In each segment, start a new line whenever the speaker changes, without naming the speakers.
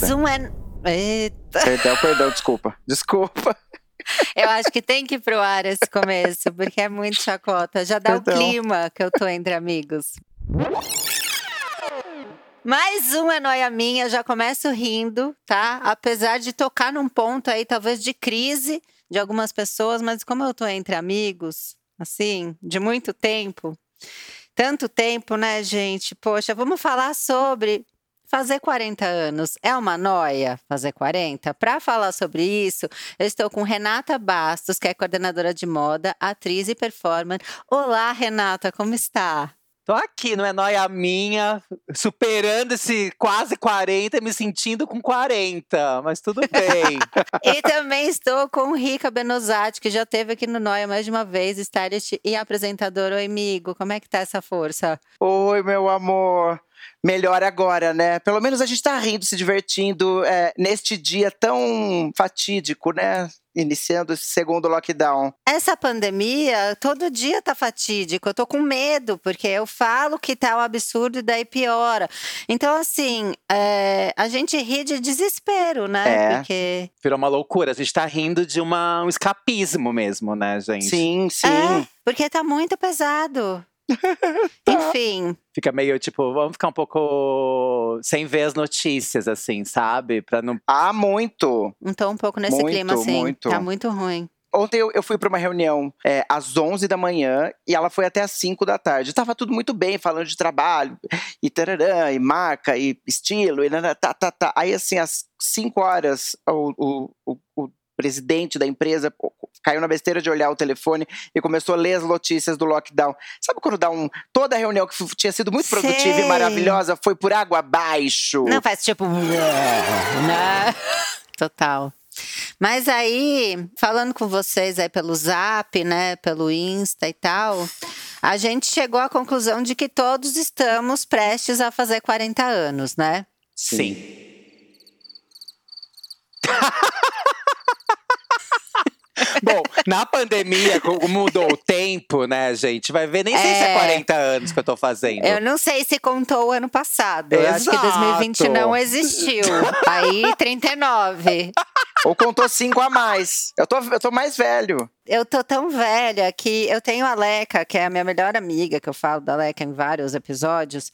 Mais um é. Eita.
Perdão, perdão, desculpa. Desculpa.
Eu acho que tem que ir pro ar esse começo, porque é muito chacota. Já dá
Perdão.
o clima que eu tô entre amigos. Mais um é noia minha, já começo rindo, tá? Apesar de tocar num ponto aí, talvez de crise de algumas pessoas, mas como eu tô entre amigos, assim, de muito tempo, tanto tempo, né, gente? Poxa, vamos falar sobre fazer 40 anos. É uma noia fazer 40? Para falar sobre isso, eu estou com Renata Bastos, que é coordenadora de moda, atriz e performer. Olá, Renata, como está?
Tô aqui, não é nóia minha, superando esse quase 40 e me sentindo com 40, mas tudo bem.
E também estou com Rica Benozati, que já esteve aqui no Noia mais de uma vez, stylist e apresentador. Oi, amigo, como é que tá essa força?
Oi, meu amor. Melhor agora, né? Pelo menos a gente tá rindo, se divertindo é, neste dia tão fatídico, né? Iniciando esse segundo lockdown.
Essa pandemia, todo dia tá fatídico. Eu tô com medo, porque eu falo que tá um absurdo e daí piora. Então, assim, é, a gente ri de desespero, né?
É.
Porque.
Virou uma loucura, a gente tá rindo de uma, um escapismo mesmo, né, gente?
Sim, sim.
É, porque tá muito pesado. Enfim,
Fica meio tipo, vamos ficar um pouco sem ver as notícias, assim, sabe? Pra não.
Ah, muito.
não tô um pouco nesse
Muito,
clima, assim.
muito.
Tá muito ruim.
Ontem eu, eu fui para uma reunião é, às 11 da manhã e ela foi até às 5 da tarde. Tava tudo muito bem, falando de trabalho, e tararã, e marca, e estilo, e nanã, tá, tá, tá. Aí, assim, às 5 horas, o, o, o, o presidente da empresa caiu na besteira de olhar o telefone e começou a ler as notícias do lockdown. Sabe quando dá um. Toda a reunião que tinha sido muito produtiva
Sei.
e maravilhosa foi por água abaixo?
Não faz tipo. né? Total. Mas aí, falando com vocês aí pelo Zap, né, pelo Insta e tal, a gente chegou à conclusão de que todos estamos prestes a fazer 40 anos, né?
Sim. Bom, na pandemia, como mudou o tempo, né, gente? Vai ver, nem sei se é
É.
40 anos que eu tô fazendo.
Eu não sei se contou o ano passado. Eu acho que
Exato.
2020 não existiu. Aí, 39.
Ou contou cinco a mais. Eu tô, eu tô mais velho.
Eu tô tão velha que eu tenho a Leca, que é a minha melhor amiga, que eu falo da Leca em vários episódios,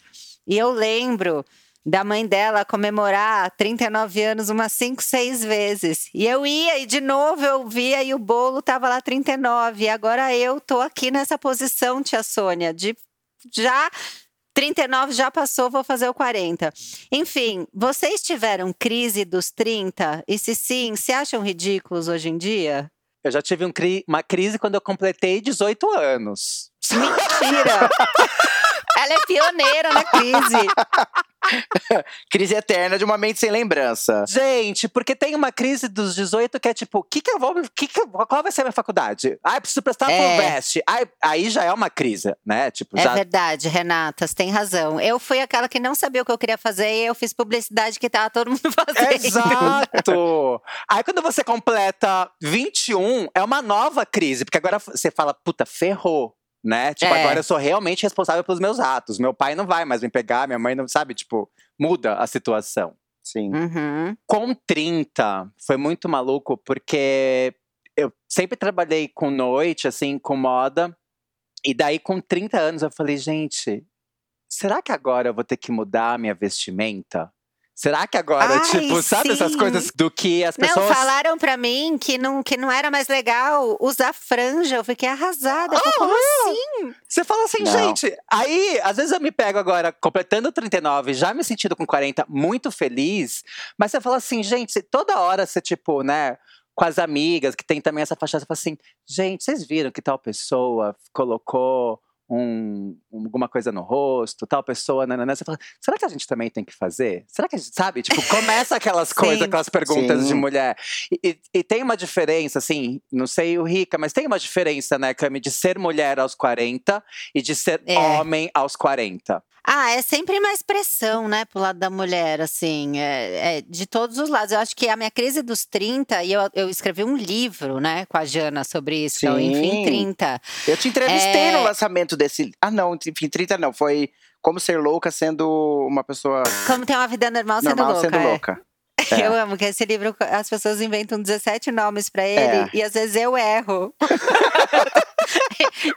e eu lembro da mãe dela comemorar 39 anos umas 5, 6 vezes. E eu ia e de novo eu via e o bolo tava lá 39. E agora eu tô aqui nessa posição, tia Sônia, de já 39 já passou, vou fazer o 40. Enfim, vocês tiveram crise dos 30? E se sim, se acham ridículos hoje em dia?
Eu já tive um cri- uma crise quando eu completei 18 anos.
Mentira! Ela é pioneira na crise.
Crise eterna de uma mente sem lembrança.
Gente, porque tem uma crise dos 18 que é tipo, que que eu vou, que que eu- qual vai ser a minha faculdade? Eu preciso prestar
É.
pro Veste. Aí, aí já é uma crise, né? Tipo,
É
já
verdade, Renata, você tem razão. Eu fui aquela que não sabia o que eu queria fazer e eu fiz publicidade que tava todo mundo fazendo.
Exato! Aí quando você completa 21, é uma nova crise, porque agora você fala, puta, ferrou. Né? Tipo,
É.
agora eu sou realmente responsável pelos meus atos. Meu pai não vai mais me pegar, minha mãe não sabe, tipo, muda a situação.
Sim.
Uhum.
Com 30, foi muito maluco, porque eu sempre trabalhei com noite, assim, com moda. E daí, com 30 anos, eu falei, gente, será que agora eu vou ter que mudar a minha vestimenta? Será que agora,
Ai,
tipo, sabe essas
sim.
coisas do que as
Não,
pessoas.
falaram pra mim que não, que não era mais legal usar franja. Eu fiquei arrasada. Eu falei, como
Ah,
assim?
Você fala assim,
Não.
gente. Aí, às vezes eu me pego agora, completando 39, já me sentindo com 40, muito feliz. Mas você fala assim, gente, toda hora você, tipo, né, com as amigas, que tem também essa faixa, você fala assim, gente, vocês viram que tal pessoa colocou um, alguma coisa no rosto, tal pessoa, nananã, você fala, será que a gente também tem que fazer? Será que a gente, sabe? Tipo, começa aquelas coisas, aquelas perguntas
Sim.
de mulher. E, e- e tem uma diferença, assim, não sei o Rica, mas tem uma diferença, né, Cami, de ser mulher aos 40 e de ser
É.
homem aos 40.
Ah, é sempre mais pressão, né, pro lado da mulher, assim, é, é de todos os lados. Eu acho que a minha crise dos 30, e eu, eu escrevi um livro, né, com a Jana sobre isso, que o
Sim.
Enfim 30.
Eu te entrevistei
É.
no lançamento desse. Ah, não, enfim, 30 não. Foi Como Ser Louca sendo uma pessoa
Como ter uma vida normal,
normal
sendo louca.
sendo
é.
louca. É.
Eu amo que esse livro, as pessoas inventam 17 nomes pra ele
É.
e às vezes eu erro.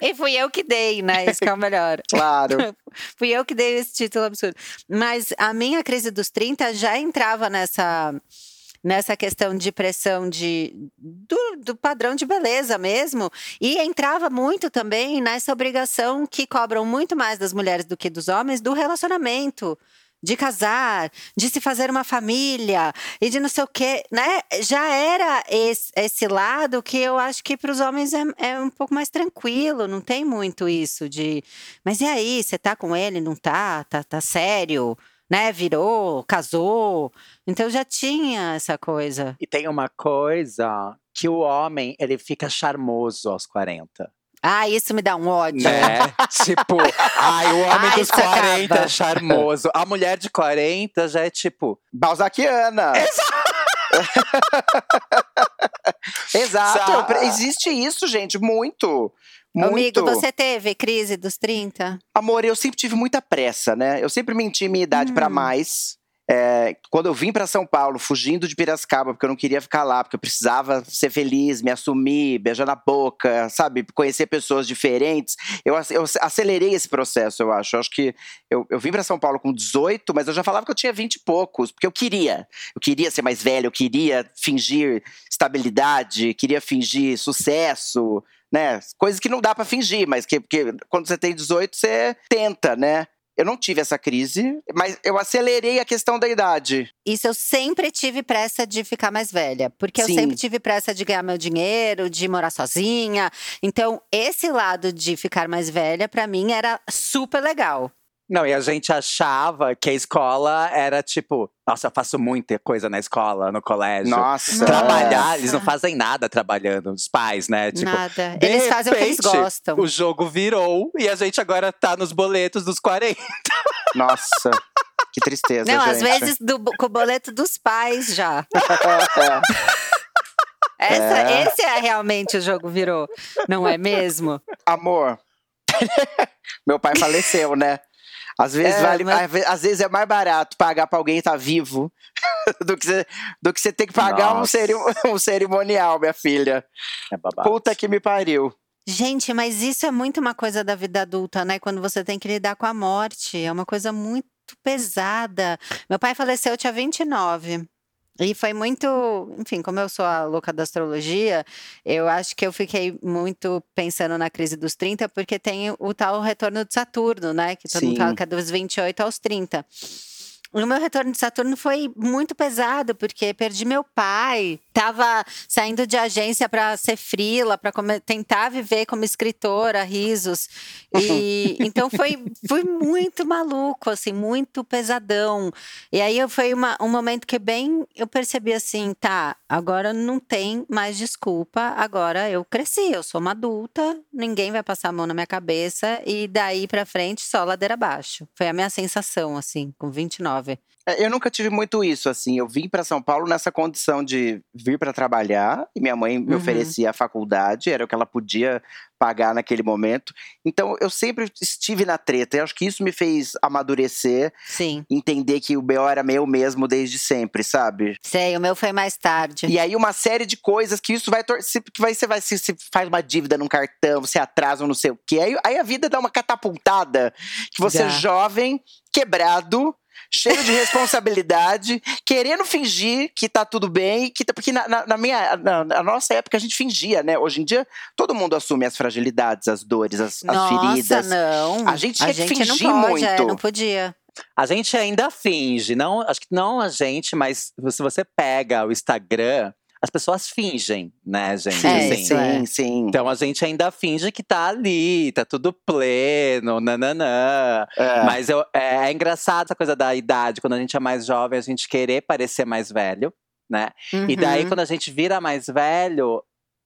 e fui eu que dei, né? Isso que é o melhor.
Claro.
Fui eu que dei esse título absurdo. Mas a minha crise dos 30 já entrava nessa nessa questão de pressão de, do, do padrão de beleza mesmo. E entrava muito também nessa obrigação que cobram muito mais das mulheres do que dos homens do relacionamento. De casar, de se fazer uma família e de não sei o quê, né? Já era esse, esse lado que eu acho que para os homens é, é um pouco mais tranquilo, não tem muito isso de. Mas e aí, você tá com ele, não tá? Tá, tá sério? Né? Virou, casou. Então já tinha essa coisa.
E tem uma coisa que o homem, ele fica charmoso aos 40.
Ah, isso me dá um ódio.
Né? tipo, ai, o homem
Ai,
dos
isso
40
acaba.
é charmoso. A mulher de 40 já é tipo.
Balzaquiana. Exato.
Sa-
Existe isso, gente, muito. Muito.
Amigo, você teve crise dos 30?
Amor, eu sempre tive muita pressa, né? Eu sempre menti minha idade pra
Hum.
mais. É, quando eu vim pra São Paulo, fugindo de Piracicaba, porque eu não queria ficar lá, porque eu precisava ser feliz, me assumir, beijar na boca, sabe? Conhecer pessoas diferentes. Eu, eu acelerei esse processo, eu acho. Eu acho que eu, eu vim pra São Paulo com 18, mas eu já falava que eu tinha 20 e poucos, porque eu queria. Eu queria ser mais velho, eu queria fingir estabilidade, queria fingir sucesso, né? Coisas que não dá pra fingir, mas que porque quando você tem 18, você tenta, né? Eu não tive essa crise, mas eu acelerei a questão da idade.
Isso eu sempre tive pressa de ficar mais velha, porque eu
Sim.
sempre tive pressa de ganhar meu dinheiro, de morar sozinha. Então, esse lado de ficar mais velha, pra mim, era super legal.
Não, e a gente achava que a escola era tipo, nossa, eu faço muita coisa na escola, no colégio.
Nossa.
Trabalhar, eles não
Nossa.
fazem nada trabalhando, os pais, né? Tipo,
Nada.
de
Eles fazem o que eles
repente,
gostam.
O jogo virou e a gente agora tá nos boletos dos 40.
Nossa. Que tristeza,
Não, às
gente.
vezes do, com o boleto dos pais já.
É.
Essa,
É.
Esse é realmente o jogo virou, não é mesmo?
Amor. Meu pai faleceu, né? Às vezes,
É,
vale,
mas-
às ve- às vezes é mais barato pagar pra alguém estar vivo do que você, do que você ter que pagar um,
Nossa.
ceri- um cerimonial, minha filha.
É babado.
Puta que me pariu.
Gente, mas isso é muito uma coisa da vida adulta, né? Quando você tem que lidar com a morte. É uma coisa muito pesada. Meu pai faleceu, eu tinha 29. E foi muito. Enfim, como eu sou a louca da astrologia, eu acho que eu fiquei muito pensando na crise dos 30, porque tem o tal retorno de Saturno, né? Que todo mundo
Sim.
fala que é dos 28 aos 30. O meu retorno de Saturno foi muito pesado, porque perdi meu pai. Tava saindo de agência para ser frila, para tentar viver como escritora, risos. E então foi, foi muito maluco, assim, muito pesadão. E aí foi uma, um momento que bem eu percebi assim, tá, agora não tem mais desculpa, agora eu cresci, eu sou uma adulta, ninguém vai passar a mão na minha cabeça e daí pra frente só ladeira abaixo. Foi a minha sensação, assim, com 29.
É, Eu nunca tive muito isso, assim. Eu vim pra São Paulo nessa condição de vir pra trabalhar e minha mãe me
Uhum.
oferecia a faculdade, era o que ela podia pagar naquele momento. Então eu sempre estive na treta. Eu acho que isso me fez amadurecer,
Sim.
entender que o BO era meu mesmo desde sempre, sabe?
Sei, o meu foi mais tarde.
E aí uma série de coisas que isso vai torcer, que vai você vai se, se faz uma dívida num cartão, você atrasa um não sei o quê. Aí, aí a vida dá uma catapultada que você é jovem, quebrado, cheio de responsabilidade, querendo fingir que tá tudo bem, que tá- porque na, na- na minha na, na nossa época a gente fingia, né? Hoje em dia todo mundo assume as fragilidades, as dores, as, as
Nossa,
feridas.
não.
A gente tinha que
não
fingir
pode, é,
muito.
não podia.
A gente ainda finge, não, acho que não a gente, mas se você pega o Instagram, as pessoas fingem, né, gente?
É,
assim.
isso é.
sim, sim.
Então a gente ainda finge que tá ali, tá tudo pleno, nananã.
É.
Mas eu, é, é engraçado essa coisa da idade, quando a gente é mais jovem, a gente querer parecer mais velho, né? E daí,
Uhum.
quando a gente vira mais velho,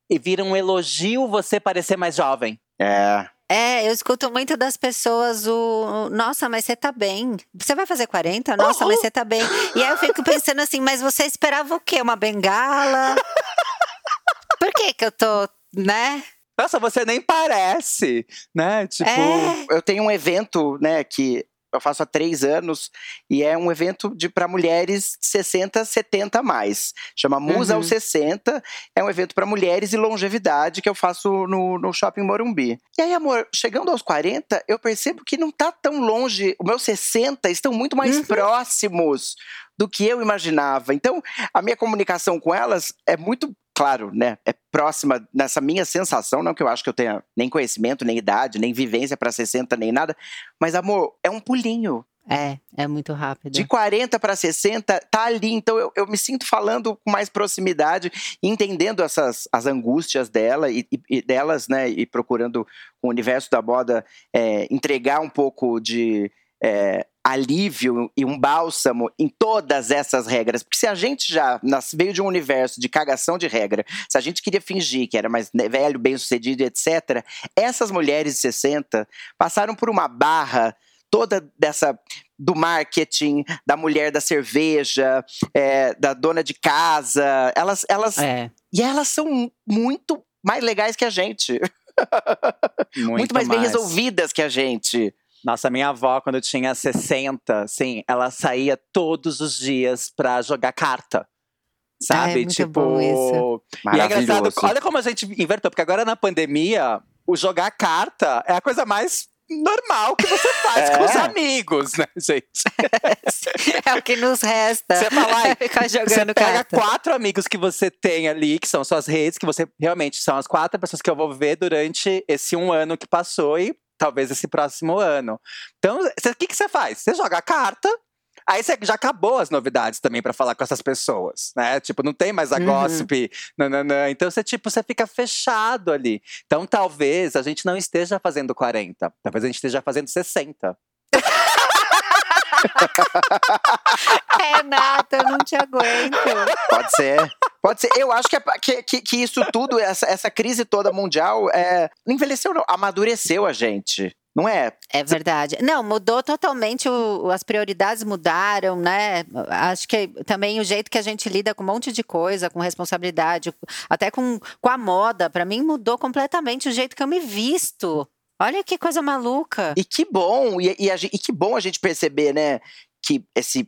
e vira um elogio você parecer mais jovem.
É.
É, eu escuto muito das pessoas o. Nossa, mas você tá bem. Você vai fazer 40? Nossa, mas você tá bem. E aí eu fico pensando assim, mas você esperava o quê? Uma bengala? Por que que eu tô, né?
Nossa, você nem parece, né? Tipo.
É.
Eu tenho um evento, né, que eu faço há três anos, e é um evento de para mulheres de 60, 70 a mais. Chama Musa
Uhum.
aos 60. É um evento para mulheres e longevidade que eu faço no, no Shopping Morumbi. E aí, amor, chegando aos 40, eu percebo que não tá tão longe. Os meus 60 estão muito mais
Uhum.
próximos do que eu imaginava. Então, a minha comunicação com elas é muito, claro, né? É próxima nessa minha sensação, não que eu acho que eu tenha nem conhecimento, nem idade, nem vivência para 60, nem nada, mas amor, é um pulinho.
É, é muito rápido.
De 40 para 60, tá ali. Então eu, eu me sinto falando com mais proximidade, entendendo essas as angústias dela e, e- delas, né? E procurando com o universo da moda é, entregar um pouco de é, alívio e um bálsamo em todas essas regras. Porque se a gente já nas- veio de um universo de cagação de regra, se a gente queria fingir que era mais velho, bem sucedido, etc., essas mulheres de 60 passaram por uma barra toda dessa do marketing, da mulher da cerveja, é, da dona de casa. Elas, elas
É.
e elas são muito mais legais que a gente, muito, mais, bem resolvidas que a gente.
Nossa, minha avó, quando tinha 60, assim, ela saía todos os dias pra jogar carta. Sabe?
Ah, é muito
tipo.
bom isso.
E é engraçado, olha como a gente invertou, porque agora na pandemia, o jogar carta é a coisa mais normal que você faz
É.
com os amigos, né, gente?
É o que nos resta.
Você fala, ai,
Ficar
Você
jogando
pega
carta.
quatro amigos que você tem ali, que são suas redes, que você realmente são as quatro pessoas que eu vou ver durante esse um ano que passou e talvez esse próximo ano. Então, o que, que você faz? Você joga a carta. Aí você já acabou as novidades também pra falar com essas pessoas, né? Tipo, não tem mais a
Uhum.
gossip, nananã. Então você tipo, você fica fechado ali. Então talvez a gente não esteja fazendo 40, talvez a gente esteja fazendo 60.
Renata, eu não te aguento.
Pode ser. Pode ser. Eu acho que, é que, que, isso tudo, essa, essa crise toda mundial, é, não envelheceu, não. Amadureceu a gente. Não é?
É verdade. Não, mudou totalmente, o- as prioridades mudaram, né? Acho que também o jeito que a gente lida com um monte de coisa, com responsabilidade, até com, com a moda, pra mim mudou completamente o jeito que eu me visto. Olha que coisa maluca.
E que bom, e, e a e que bom a gente perceber, né, que esse,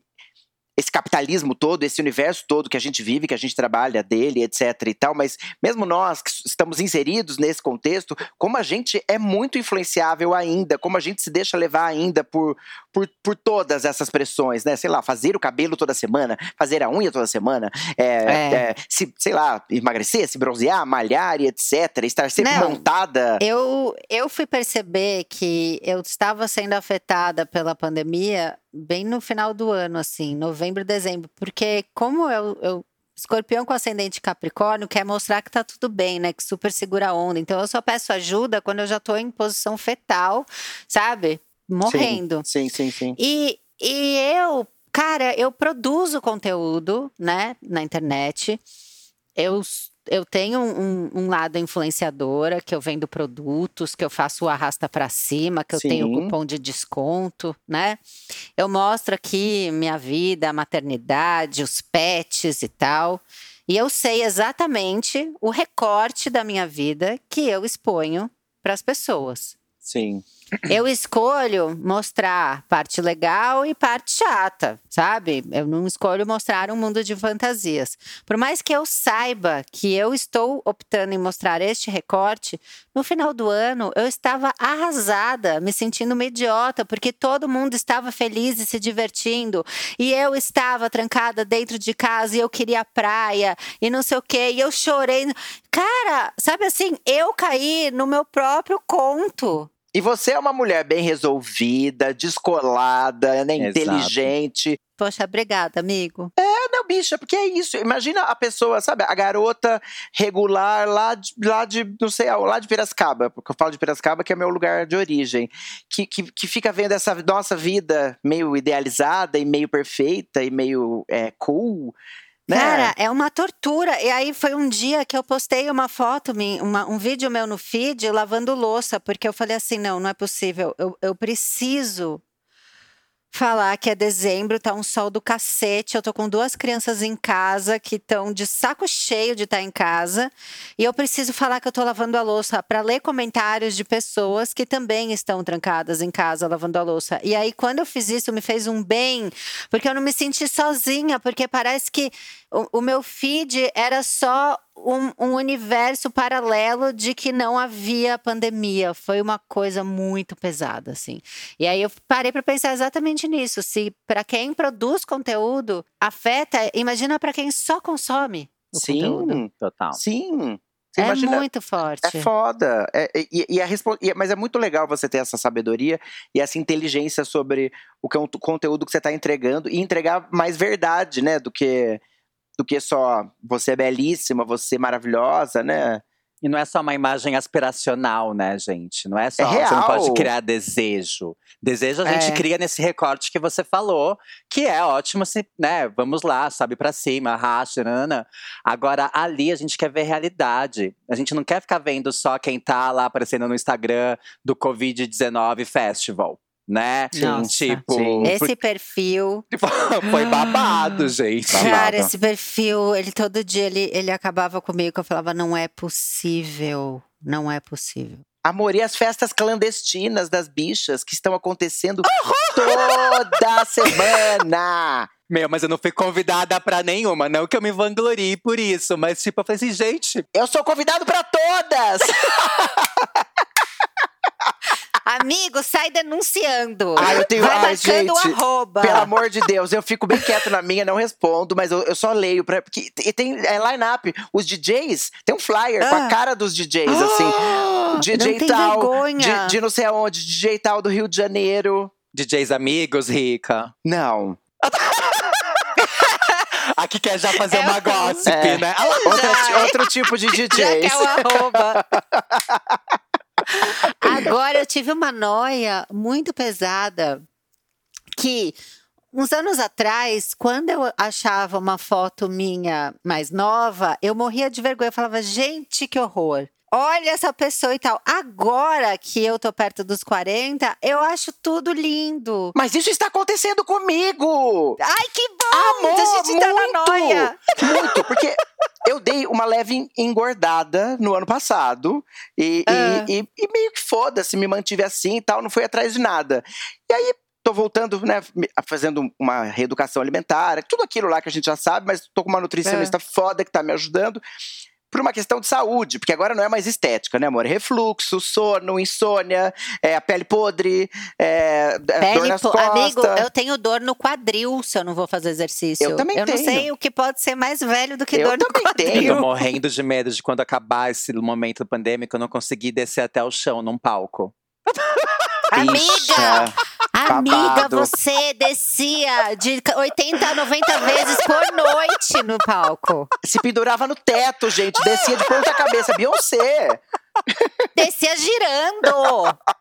esse capitalismo todo, esse universo todo que a gente vive, que a gente trabalha dele, etc e tal, mas mesmo nós que estamos inseridos nesse contexto, como a gente é muito influenciável ainda, como a gente se deixa levar ainda por, por, por todas essas pressões, né, sei lá, fazer o cabelo toda semana, fazer a unha toda semana, é,
É.
é, se, sei lá, emagrecer, se bronzear, malhar e etc, estar sempre
Não.
montada.
Eu, eu fui perceber que eu estava sendo afetada pela pandemia bem no final do ano, assim, novembro, dezembro, porque como eu, eu Escorpião com ascendente Capricórnio quer mostrar que tá tudo bem, né? Que super segura a onda. Então eu só peço ajuda quando eu já tô em posição fetal, sabe? Morrendo.
Sim, sim, sim.
E, e eu, cara, eu produzo conteúdo, né, na internet. Eu, eu tenho um, um lado influenciadora, que eu vendo produtos, que eu faço o arrasta pra cima, que eu tenho
Sim.
cupom de desconto, né? Eu mostro aqui minha vida, a maternidade, os pets e tal. E eu sei exatamente o recorte da minha vida que eu exponho para as pessoas.
Sim.
Eu escolho mostrar parte legal e parte chata, sabe? Eu não escolho mostrar um mundo de fantasias. Por mais que eu saiba que eu estou optando em mostrar este recorte, no final do ano eu estava arrasada, me sentindo uma idiota, porque todo mundo estava feliz e se divertindo. E eu estava trancada dentro de casa e eu queria praia e não sei o quê. E eu chorei. Cara, sabe assim, eu caí no meu próprio conto.
E você é uma mulher bem resolvida, descolada, né,
Exato.
inteligente.
Poxa, obrigada, amigo.
É, não, bicha, porque é isso. Imagina a pessoa, sabe, a garota regular lá de, lá de não sei, lá de Piracicaba, porque eu falo de Piracicaba que é meu lugar de origem, que, que, que fica vendo essa nossa vida meio idealizada e meio perfeita e meio é, cool. Né?
Cara, é uma tortura. E aí foi um dia que eu postei uma foto, uma- um vídeo meu no feed lavando louça, porque eu falei assim: não, não é possível. Eu, eu preciso falar que é dezembro, tá um sol do cacete. Eu tô com duas crianças em casa que estão de saco cheio de estar em casa. E eu preciso falar que eu tô lavando a louça para ler comentários de pessoas que também estão trancadas em casa lavando a louça. E aí, quando eu fiz isso, me fez um bem, porque eu não me senti sozinha, porque parece que o, o meu feed era só um, um universo paralelo de que não havia pandemia. Foi uma coisa muito pesada, assim. E aí eu parei para pensar exatamente nisso. Se para quem produz conteúdo afeta, imagina para quem só consome o conteúdo.
Sim,
Total.
sim. Você
É
imagina,
muito forte.
É foda. É, e, e a respo- e- mas é muito legal você ter essa sabedoria e essa inteligência sobre o con- conteúdo que você está entregando e entregar mais verdade, né? Do que, do que só você é belíssima, você é maravilhosa, né?
E não é só uma imagem aspiracional, né, gente? Não é só.
É
Você não pode criar desejo. Desejo a gente
É.
cria nesse recorte que você falou, que é ótimo, se, né? Vamos lá, sobe pra cima, racha, nana. Agora, ali a gente quer ver realidade. A gente não quer ficar vendo só quem tá lá aparecendo no Instagram do Covid-19 Festival. Né?
Nossa.
Tipo,
Sim.
Esse perfil,
foi babado, gente.
cara, esse perfil, ele todo dia ele, ele acabava comigo que eu falava não é possível, não é possível.
Amor, e as festas clandestinas das bichas que estão acontecendo toda semana.
Meu, mas eu não fui convidada pra nenhuma. Não que eu me vanglorie por isso, mas tipo, eu falei assim, gente,
Eu sou convidado para todas!
Amigo, sai denunciando.
Ah, eu tenho-
Vai o
gente,
arroba.
Pelo amor de Deus, eu fico bem quieto na minha, não respondo, mas eu, eu só leio. Pra, porque, e tem é, line-up. Os DJs, tem um flyer com a
Ah.
cara dos DJs, assim. DJ
não tem
tal,
vergonha.
de, de não sei aonde, DJ tal do Rio de Janeiro.
DJs amigos, rica.
Não.
Aqui quer já fazer
É
uma
um-
gossip,
É.
né? Ah,
Outra-
Já.
outro tipo de
Já
DJs.
que é o arroba. Agora eu tive uma noia muito pesada que uns anos atrás, quando eu achava uma foto minha mais nova, eu morria de vergonha. Eu falava, gente, que horror. Olha essa pessoa e tal. Agora que eu tô perto dos 40, eu acho tudo lindo.
Mas isso está acontecendo comigo!
Ai, que bom!
Amor,
então a gente tá na
muito!
noia.
Muito, porque eu dei uma leve engordada no ano passado e, e-
Ah.
e- e meio que foda-se, me mantive assim e tal, não fui atrás de nada. E aí tô voltando, né, fazendo uma reeducação alimentar, tudo aquilo lá que a gente já sabe, mas tô com uma nutricionista foda que tá me ajudando. Por uma questão de saúde, porque agora não é mais estética, né, amor? Refluxo, sono, insônia, é, a pele podre, é, é, dor
Pele,
nas
po-
costas.
amigo, eu tenho dor no quadril se eu não vou fazer exercício.
Eu também
Eu não
tenho.
sei o que pode ser mais velho do que
Eu
dor no
também
quadril.
tenho.
Eu tô morrendo de medo de quando acabar esse momento pandêmico, eu não conseguir descer até o chão num palco.
Amiga, amiga, você descia de 80 a 90 vezes por noite no palco.
Se pendurava no teto, gente. Descia de ponta cabeça. Beyoncé.
Descia girando.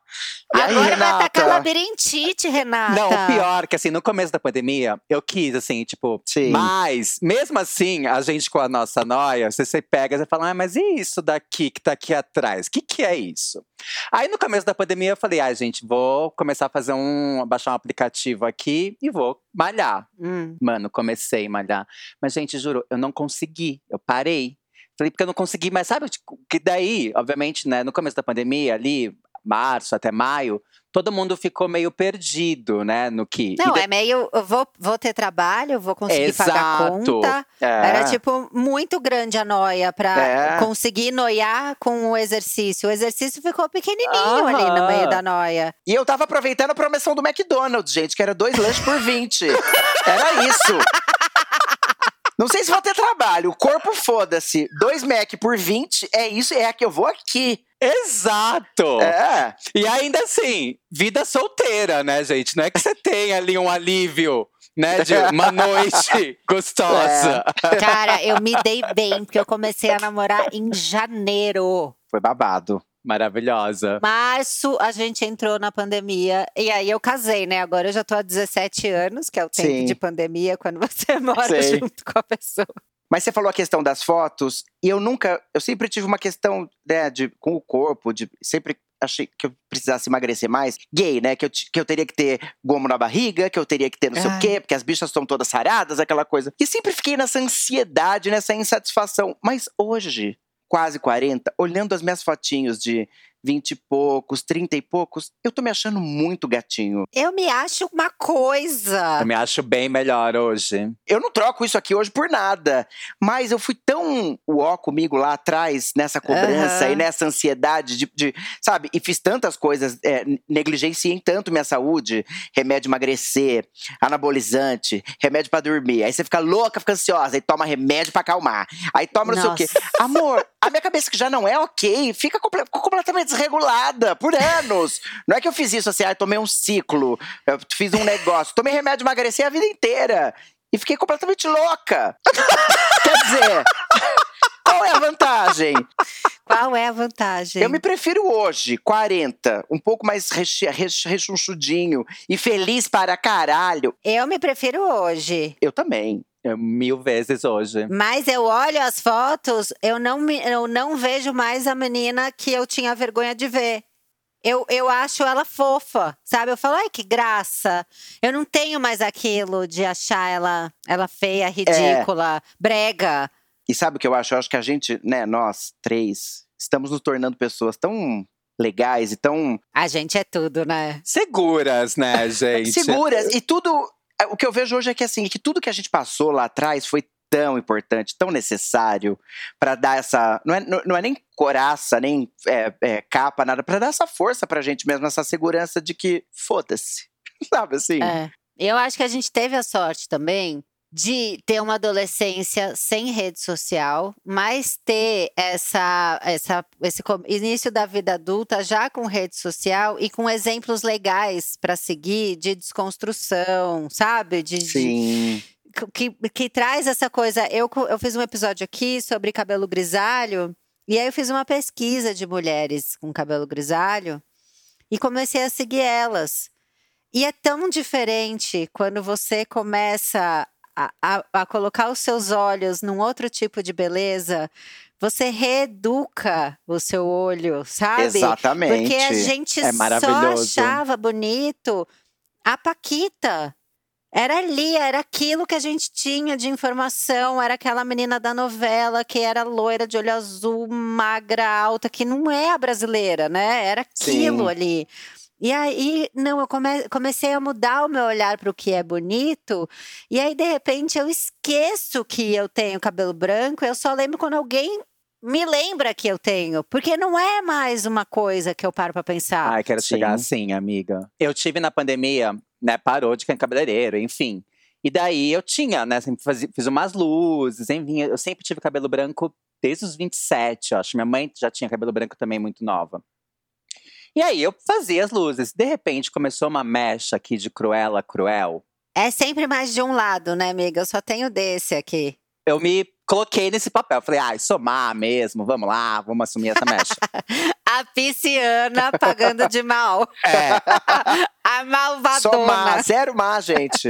E aí,
Agora vai
Renata?
atacar labirintite, Renata.
Não, o pior que assim, no começo da pandemia, eu quis, assim, tipo,
Sim.
mas, mesmo assim, a gente com a nossa noia, você, você pega e fala, ah, mas e isso daqui que tá aqui atrás? O que, que é isso? Aí no começo da pandemia eu falei, ah, gente, vou começar a fazer um. baixar um aplicativo aqui e vou malhar.
Hum.
Mano, comecei a malhar. Mas, gente, juro, eu não consegui. Eu parei. Falei, porque eu não consegui, mas sabe tipo, que daí, obviamente, né, no começo da pandemia, ali, março até maio, todo mundo ficou meio perdido, né, no que.
Não,
de-
é meio. Vou, vou ter trabalho, vou conseguir pagar a
Exato.
conta.
É.
Era tipo muito grande a noia pra
É.
conseguir noiar com o exercício. O exercício ficou pequenininho ali no meio da noia.
E eu tava aproveitando a promoção do McDonald's, gente, que era dois lanches por 20. Era isso. Não sei se vou ter trabalho. O corpo foda-se. Dois Mac por 20 é isso, é a que eu vou aqui.
Exato!
É.
E ainda assim, vida solteira, né, gente? Não é que você tem ali um alívio, né, de uma noite gostosa.
Cara, eu me dei bem, porque eu comecei a namorar em janeiro.
Foi babado.
Maravilhosa.
Março a gente entrou na pandemia e aí eu casei, né? Agora eu já tô há 17 anos, que é o tempo
Sim.
de pandemia, quando você mora
Sei.
junto com a pessoa.
Mas você falou a questão das fotos, e eu nunca, eu sempre tive uma questão, né, de, com o corpo, de sempre achei que eu precisasse emagrecer mais. Gay, né, que eu, que eu teria que ter gomo na barriga, que eu teria que ter não sei o
Ai.
quê, porque as bichas estão todas saradas, aquela coisa. E sempre fiquei nessa ansiedade, nessa insatisfação. Mas hoje, quase 40, olhando as minhas fotinhos de 20 e poucos, 30 e poucos, eu tô me achando muito gatinho.
Eu me acho uma coisa.
Eu me acho bem melhor hoje.
Eu não troco isso aqui hoje por nada. Mas eu fui tão uó comigo lá atrás, nessa cobrança
Aham.
e nessa ansiedade de, de- Sabe? E fiz tantas coisas, é, negligenciei tanto minha saúde. Remédio emagrecer, anabolizante, remédio pra dormir. Aí você fica louca, fica ansiosa, aí toma remédio pra acalmar. Aí toma não sei o quê.
Nossa.
Amor, a minha cabeça que já não é ok, fica comple- completamente desregulada por anos. Não é que eu fiz isso assim, ah, tomei um ciclo, eu fiz um negócio, tomei remédio emagrecer a vida inteira. E fiquei completamente louca. Quer dizer, qual é a vantagem?
Qual é a vantagem?
Eu me prefiro hoje, 40, um pouco mais rechonchudinho e feliz para caralho.
Eu me prefiro hoje.
Eu também.
Eu, mil vezes hoje.
Mas eu olho as fotos, eu não, me, eu não vejo mais a menina que eu tinha vergonha de ver. Eu, eu acho ela fofa, sabe? Eu falo, ai, que graça. Eu não tenho mais aquilo de achar ela, ela feia, ridícula, brega.
E sabe o que eu acho? Eu acho que a gente, né, nós três, estamos nos tornando pessoas tão legais e tão
A gente é tudo, né?
Seguras, né, gente?
seguras. E tudo. O que eu vejo hoje é que assim, que tudo que a gente passou lá atrás foi tão importante, tão necessário para dar essa. Não é, não é nem coraça, nem é, é, capa, nada, para dar essa força pra gente mesmo, essa segurança de que foda-se. Sabe assim?
É. Eu acho que a gente teve a sorte também de ter uma adolescência sem rede social, mas ter essa, essa, esse início da vida adulta já com rede social e com exemplos legais para seguir de desconstrução, sabe? De, de-
Sim.
que, que traz essa coisa. Eu, eu fiz um episódio aqui sobre cabelo grisalho, e aí eu fiz uma pesquisa de mulheres com cabelo grisalho e comecei a seguir elas. E é tão diferente quando você começa a, a- a colocar os seus olhos num outro tipo de beleza, você reeduca o seu olho, sabe?
Exatamente.
Porque a gente
É
só achava bonito a Paquita. Era ali, era aquilo que a gente tinha de informação, era aquela menina da novela que era loira de olho azul, magra, alta, que não é a brasileira, né? Era aquilo
Sim.
ali. E aí, não, eu come- comecei a mudar o meu olhar para o que é bonito, e aí, de repente, eu esqueço que eu tenho cabelo branco, eu só lembro quando alguém me lembra que eu tenho, porque não é mais uma coisa que eu paro para pensar.
Ai, quero
Sim.
chegar assim, amiga. Eu tive na pandemia, né? Parou de cabeleireiro, enfim. E daí eu tinha, né? Sempre fazia, fiz umas luzes, enfim. Eu sempre tive cabelo branco desde os 27, eu acho. Minha mãe já tinha cabelo branco também muito nova. E aí eu fazia as luzes. De repente começou uma mecha aqui de Cruella Cruel.
É sempre mais de um lado, né, amiga? Eu só tenho desse aqui.
Eu me coloquei nesse papel. Falei, ai, somar mesmo, vamos lá, vamos assumir essa mecha.
A pisciana pagando de mal.
é.
A malvadona.
Má, zero má, gente.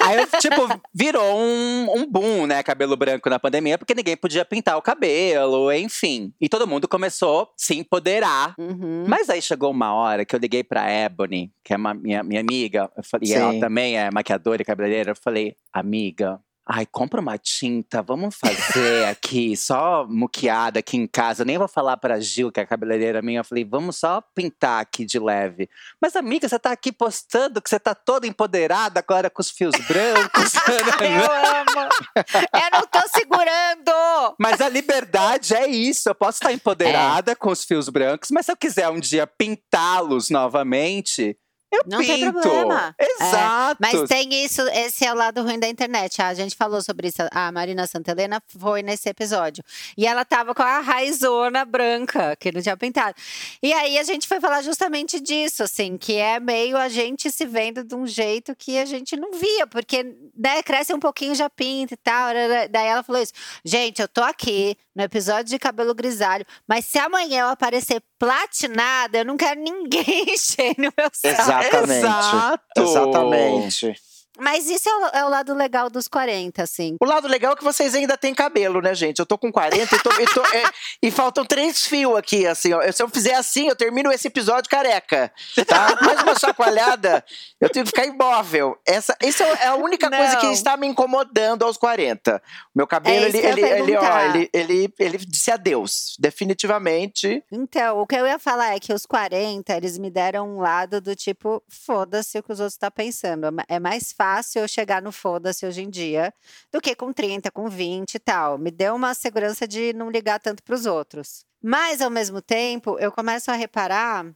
Aí, tipo, virou um, um boom, né? Cabelo branco na pandemia, porque ninguém podia pintar o cabelo, enfim. E todo mundo começou a se empoderar.
Uhum.
Mas aí chegou uma hora que eu liguei pra Ebony, que é uma, minha, minha amiga, falei, e ela também é maquiadora e cabeleireira. Eu falei, amiga, ai, compra uma tinta, vamos fazer aqui, só muqueada aqui em casa. Eu nem vou falar pra Gil, que é a cabeleireira minha. Eu falei, vamos só pintar aqui de leve. Mas, amiga, você tá aqui postando que você tá toda empoderada agora com os fios brancos.
Eu amo. Eu não tô segurando.
Mas a liberdade é isso. Eu posso estar empoderada com os fios brancos, mas se eu quiser um dia pintá-los novamente, Eu
Não tem
pinto.
problema. É,
Exato.
Mas tem isso, esse é o lado ruim da internet. A gente falou sobre isso, a Marina Santelena foi nesse episódio. E ela tava com a raizona branca, que não tinha pintado. E aí a gente foi falar justamente disso, assim, que é meio a gente se vendo de um jeito que a gente não via, porque, né, cresce um pouquinho, já pinta e tal. Daí ela falou isso. Gente, eu tô aqui no episódio de cabelo grisalho, mas se amanhã eu aparecer platinada, eu não quero ninguém encher no meu saco.
Exatamente.
Exato.
Exatamente.
Mas isso é o, é o lado legal dos 40, assim.
O lado legal é que vocês ainda têm cabelo, né, gente? Eu tô com 40 e, tô- e tô- é, e faltam três fios aqui, assim, ó. Se eu fizer assim, eu termino esse episódio careca, tá? Mais uma chacoalhada, eu tenho que ficar imóvel. Essa, essa é a única coisa que
Não.
está me incomodando aos 40. O meu cabelo,
É
ele, ele, ele, ó, ele, ele, ele disse adeus. Definitivamente.
Então, o que eu ia falar é que os 40, eles me deram um lado do tipo, foda-se o que os outros estão pensando. É É mais fácil eu chegar no foda-se hoje em dia do que com 30, com 20 e tal. Me deu uma segurança de não ligar tanto pros outros. Mas, ao mesmo tempo, eu começo a reparar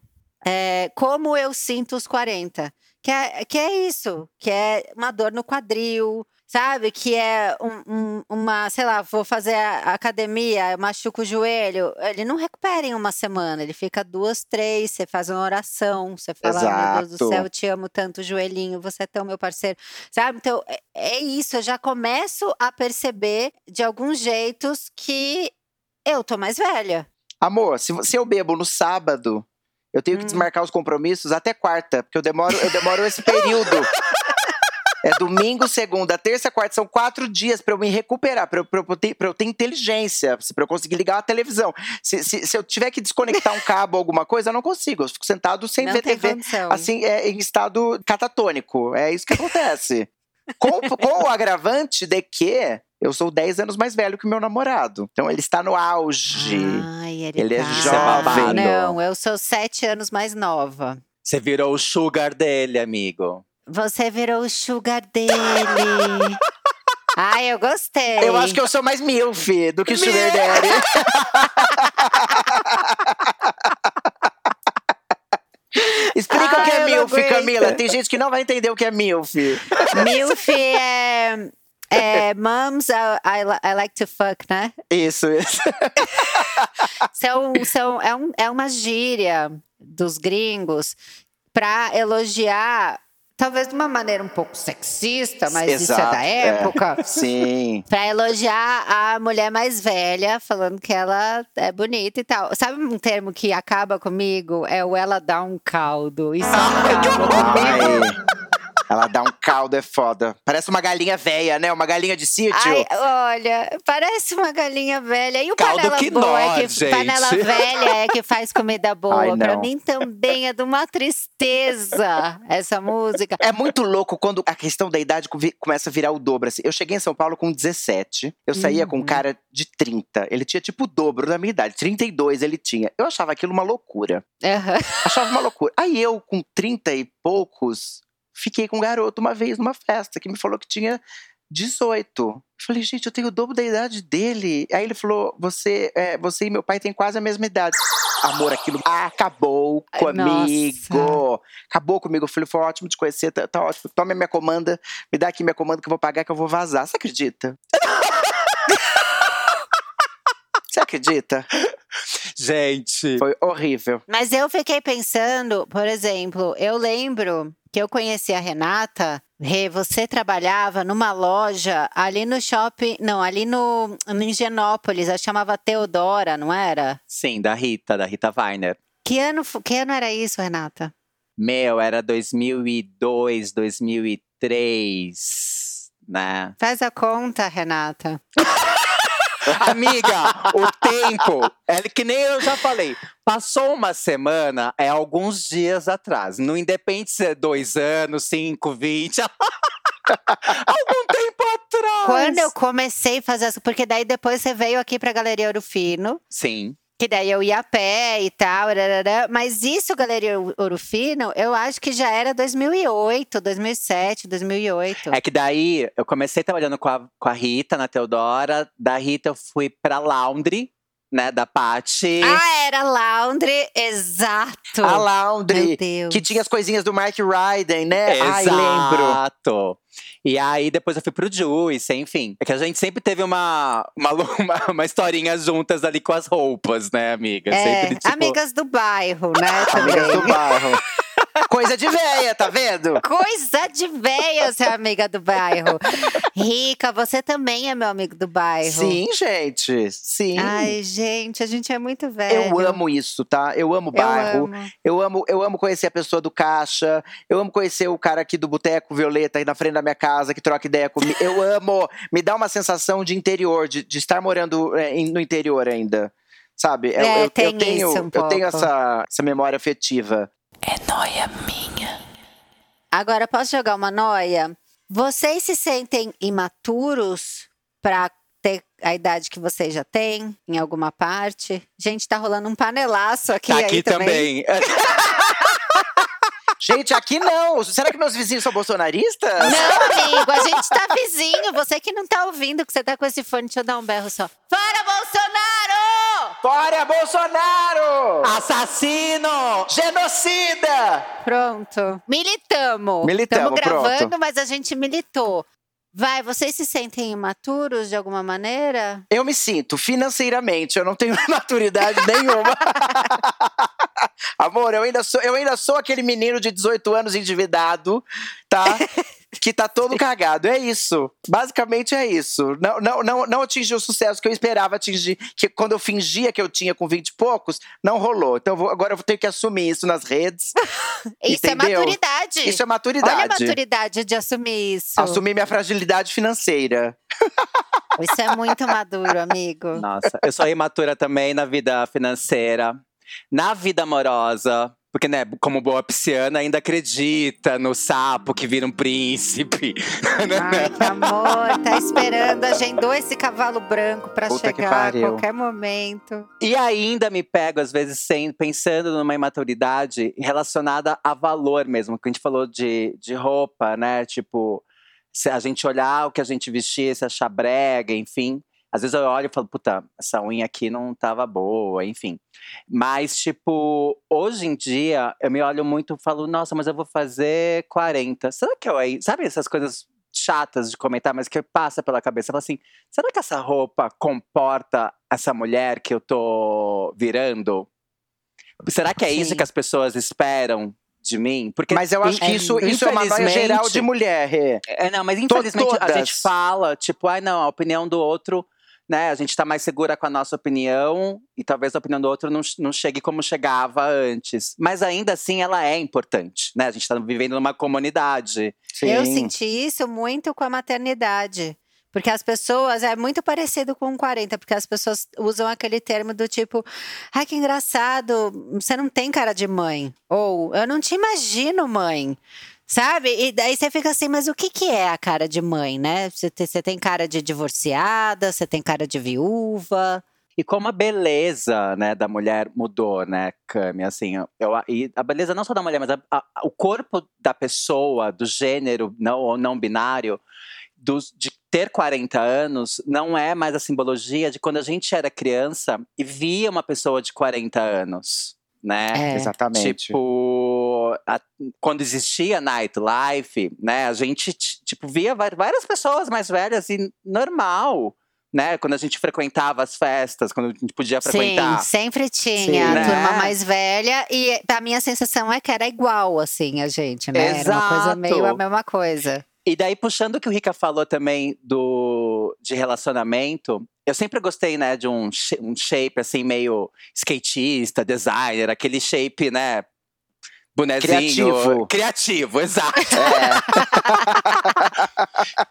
é, como eu sinto os 40. Que é, que é isso, que é uma dor no quadril, sabe? Que é um- um- uma, sei lá, vou fazer a- academia, eu machuco o joelho. Ele não recupera em uma semana, ele fica duas, três, você faz uma oração, você fala, "Ai, meu Deus do
Exato.
céu, eu te amo tanto, joelhinho, você é tão meu parceiro, sabe? Então, é, é isso, eu já começo a perceber de alguns jeitos que eu tô mais velha.
Amor, se, se eu bebo no sábado, eu tenho que
Hum.
desmarcar os compromissos até quarta, porque eu demoro, eu demoro esse período. É domingo, segunda, terça, quarta. São quatro dias pra eu me recuperar, pra eu, pra eu ter, pra eu ter inteligência, pra eu conseguir ligar uma televisão. Se, se, se eu tiver que desconectar um cabo ou alguma coisa, eu não consigo. Eu fico sentado sem
não
ver TV.
condição.
Assim, é, em estado catatônico. É isso que acontece. com, com o agravante de que eu sou 10 anos mais velho que o meu namorado. Então ele está no auge.
Ai, ele,
Ele é
tá.
jovem.
Não, eu sou sete anos mais nova.
Você virou o sugar dele, amigo.
Você virou o sugar dele. Ai, eu gostei.
Eu acho que eu sou mais MILF do que Sugar Daddy. Explica o que
Ai,
é MILF. Camila. Tem gente que não vai entender o que é MILF.
Milf é, é Moms, I, I, li- I like to fuck, né?
Isso, isso.
São, são, é, um, é uma gíria dos gringos pra elogiar, talvez de uma maneira um pouco sexista, mas isso é
Exato,
da
é.
época.
Sim.
Pra elogiar a mulher mais velha, falando que ela é bonita e tal. Sabe um termo que acaba comigo? É o ela dá um caldo. Isso acaba comigo.
Ela dá um caldo, é foda. Parece uma galinha velha, né? Uma galinha de sítio.
Ai, olha, parece uma galinha velha. E o
Caldo
panela
que
boa, é
nó,
que,
gente.
panela velha é que faz comida boa.
Ai,
pra mim também é de uma tristeza essa música.
É muito louco quando a questão da idade começa a virar o dobro. Assim. Eu cheguei em São Paulo com 17. Eu saía com um
Uhum.
cara de 30. Ele tinha tipo o dobro da minha idade. 32 ele tinha. Eu achava aquilo uma loucura.
Aham.
Achava uma loucura. Aí eu, com 30 e poucos, fiquei com um garoto uma vez numa festa que me falou que tinha 18. Eu falei, gente, eu tenho o dobro da idade dele. Aí ele falou: você, é, você e meu pai têm quase a mesma idade. Amor, aquilo acabou comigo. Acabou comigo. Eu falei, foi ótimo te conhecer, tá, tá ótimo. Toma minha comanda, me dá aqui minha comanda que eu vou pagar, que eu vou vazar. Você acredita? Você acredita?
Gente.
Foi horrível.
Mas eu fiquei pensando, por exemplo, eu lembro que eu conheci a Renata. Você trabalhava numa loja ali no shopping, não, ali no, no Higienópolis, ela chamava Teodora, não era?
Sim, da Rita, da Rita Weiner.
Que ano, que ano era isso, Renata?
Meu, era 2002, 2003, né?
Faz a conta, Renata.
Amiga, o tempo, é que nem eu já falei. Passou uma semana, é alguns dias atrás. Não independe se é dois anos, cinco, vinte. Algum tempo atrás.
Quando eu comecei a fazer isso, porque daí depois você veio aqui pra Galeria Ouro Fino,
Sim.
Que daí eu ia a pé e tal, mas isso, Galeria Ouro Fino, eu acho que já era 2008, 2007, 2008.
É que daí eu comecei trabalhando com a, com a Rita na Teodora. Da Rita eu fui pra Laundry, né, da Paty.
Ah, era Laundry, exato.
A Laundry,
Meu Deus.
que tinha as coisinhas do Mark Ryden, né? Ai, lembro.
Exato. E aí depois eu fui pro Juice, enfim. É que a gente sempre teve uma, uma, uma, uma historinha juntas ali com as roupas, né, amiga?
É,
sempre, tipo,
amigas do bairro, né?
Amigas do bairro. Coisa de véia, tá vendo?
Coisa de véia ser amiga do bairro. Rica, você também é meu amigo do bairro.
Sim, gente. Sim.
Ai, gente, a gente é muito velho.
eu amo isso, tá? Eu amo
Eu
bairro.
amo.
Eu amo, eu amo conhecer a pessoa do caixa. Eu amo conhecer o cara aqui do Boteco Violeta aí na frente da minha casa que troca ideia comigo. Eu amo. Me dá uma sensação de interior, de, de estar morando é, no interior ainda. Sabe? Eu,
É,
eu, eu tenho,
um
eu tenho essa, essa memória afetiva.
Agora, posso jogar uma noia? Vocês se sentem imaturos pra ter a idade que vocês já têm, em alguma parte? Gente, tá rolando um panelaço aqui,
Tá
aí
aqui também.
Gente, aqui não. Será que meus vizinhos são bolsonaristas?
Não, amigo, a gente tá vizinho. Você que não tá ouvindo, que você tá com esse fone, deixa eu dar um berro só. Bolsonaro!
Fora Bolsonaro!
Assassino!
Genocida!
Pronto. Militamos.
Militamos,
Estamos gravando,
pronto.
mas a gente militou. Vai, vocês se sentem imaturos de alguma maneira?
Eu me sinto financeiramente, eu não tenho maturidade nenhuma. Amor, eu ainda, sou, eu ainda sou aquele menino de 18 anos endividado, tá? Que tá todo cagado. É isso. Basicamente é isso. Não, não, não, não atingi o sucesso que eu esperava atingir. Que quando eu fingia que eu tinha com 20 e poucos, não rolou. Então eu vou- agora eu vou ter que assumir isso nas redes.
Isso é
Entendeu?
maturidade.
Isso é maturidade.
Olha a maturidade de assumir isso.
Assumir minha fragilidade financeira.
Isso é muito maduro, amigo.
Nossa, eu sou imatura também na vida financeira, na vida amorosa. Porque, né, como boa pisciana, ainda acredita no sapo que vira um príncipe.
Ai, que amor, tá esperando, agendou esse cavalo branco pra
Puta
chegar a qualquer momento.
E ainda me pego, às vezes, sem, pensando numa imaturidade relacionada a valor mesmo. Que a gente falou de, de roupa, né? Tipo, se a gente olhar o que a gente vestia, se achar brega, enfim. Às vezes eu olho e falo, puta, essa unha aqui não tava boa, enfim. Mas, tipo, hoje em dia, eu me olho muito e falo, nossa, mas eu vou fazer 40. Será que eu aí. Sabe essas coisas chatas de comentar, mas que passa pela cabeça? Eu falo assim, será que essa roupa comporta essa mulher que eu tô virando? Será que é isso
Sim.
que as pessoas esperam de mim? Porque
Mas eu acho que
é,
isso, isso é uma noia geral de mulher,
é, não, mas infelizmente a
todas.
gente fala, tipo, ai não, a opinião do outro, né? A gente tá mais segura com a nossa opinião e talvez a opinião do outro não, não chegue como chegava antes. Mas ainda assim ela é importante, né? A gente tá vivendo numa comunidade.
Eu
Sim.
senti isso muito com a maternidade. Porque as pessoas, é muito parecido com 40, porque as pessoas usam aquele termo do tipo, ai que engraçado, você não tem cara de mãe. Ou, eu não te imagino mãe. Sabe? E daí você fica assim, mas o que, que é a cara de mãe, né? Você te- você tem cara de divorciada, você tem cara de viúva.
E como a beleza, né, da mulher mudou, né, Cami? Assim, eu, e a beleza não só da mulher, mas a- a- o corpo da pessoa, do gênero não ou não binário, dos, de ter 40 anos, não é mais a simbologia de quando a gente era criança e via uma pessoa de 40 anos, né?
É.
Exatamente.
Tipo, a- quando existia nightlife, né, a gente tipo via várias pessoas mais velhas e normal, né? Quando a gente frequentava as festas, quando a gente podia frequentar.
Sim, sempre tinha
Sim,
a
né?
turma mais velha. E a minha sensação é que era igual, assim, a gente, né? Era uma coisa
Exato.
meio a mesma coisa.
E daí, puxando o que o Rica falou também do, de relacionamento, eu sempre gostei, né, de um, um shape assim, meio skatista, designer, aquele shape, né? Bonezinho.
Criativo.
Criativo, exato.
É.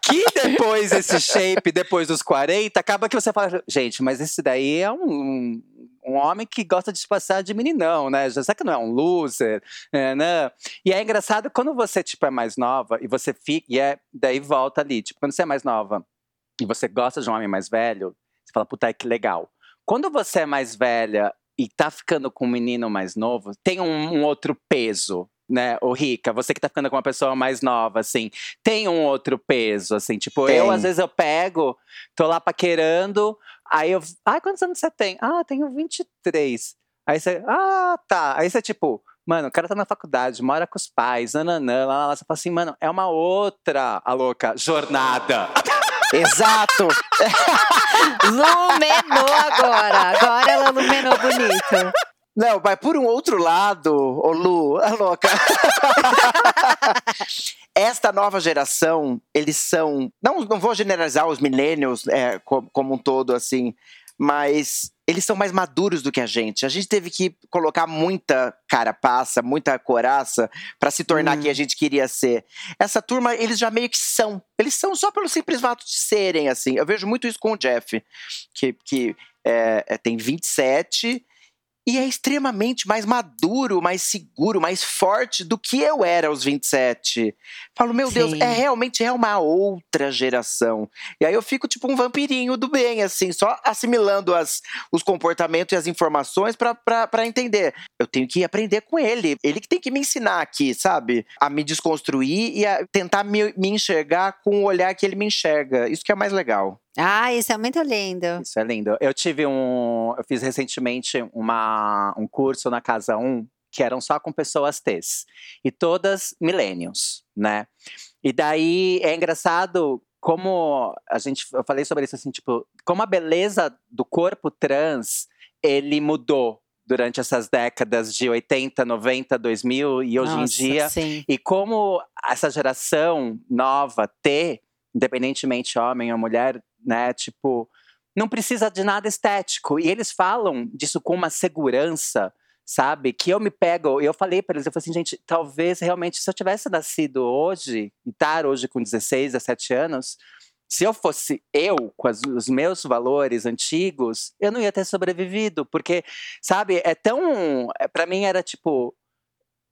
que depois esse shape, depois dos 40, acaba que você fala, gente, mas esse daí é um, um homem que gosta de se passar de meninão, né? Já sabe que não é um loser, é, né? E é engraçado quando você, tipo, é mais nova e você fica, e é, daí volta ali, tipo, quando você é mais nova e você gosta de um homem mais velho, você fala, puta, que legal. Quando você é mais velha e tá ficando com um menino mais novo, tem um, um outro peso, né, ô Rica, você que tá ficando com uma pessoa mais nova, assim, tem um outro peso, assim, tipo,
Tem.
eu às vezes eu pego, tô lá paquerando, aí eu, ai, quantos anos você tem? Ah, tenho 23. Aí você, ah, tá. Aí você, tipo, mano, o cara tá na faculdade, mora com os pais, nananã, lá, lá, lá. Você fala assim, mano, é uma outra, a louca, jornada.
Exato!
Lumenou agora. Agora ela lumenou bonito.
Não, mas por um outro lado, ô Lu, a louca. Esta nova geração, eles são. Não, não vou generalizar os millennials é, co- como um todo, assim, mas eles são mais maduros do que a gente. A gente teve que colocar muita carapaça, muita coraça para se tornar
Hum.
quem a gente queria ser. Essa turma, eles já meio que são. Eles são só pelo simples fato de serem, assim. Eu vejo muito isso com o Jeff, que, que é, é, tem 27 e é extremamente mais maduro, mais seguro, mais forte do que eu era aos 27. Falo, meu Deus,
Sim.
é realmente é uma outra geração. E aí eu fico tipo um vampirinho do bem, assim, só assimilando as, os comportamentos e as informações pra entender. Eu tenho que aprender com ele. Ele que tem que me ensinar aqui, sabe? A me desconstruir e a tentar me, me enxergar com o olhar que ele me enxerga. Isso que é mais legal.
Ah, isso é muito lindo.
Isso é lindo. Eu tive um. Eu fiz recentemente uma, um curso na Casa 1 que eram só com pessoas T's. E todas millennials, né? E daí é engraçado como a gente. Eu falei sobre isso assim, tipo, como a beleza do corpo trans ele mudou durante essas décadas de 80, 90, 2000 e hoje em
Nossa,
dia.
Sim.
E como essa geração nova T, independentemente homem ou mulher, né, tipo, não precisa de nada estético. E eles falam disso com uma segurança, sabe? Que eu me pego, eu falei para eles, eu falei assim, gente, talvez realmente se eu tivesse nascido hoje, e estar hoje com 16, 17 anos, se eu fosse eu, com as- os meus valores antigos, eu não ia ter sobrevivido, porque, sabe, é tão. É, para mim era tipo.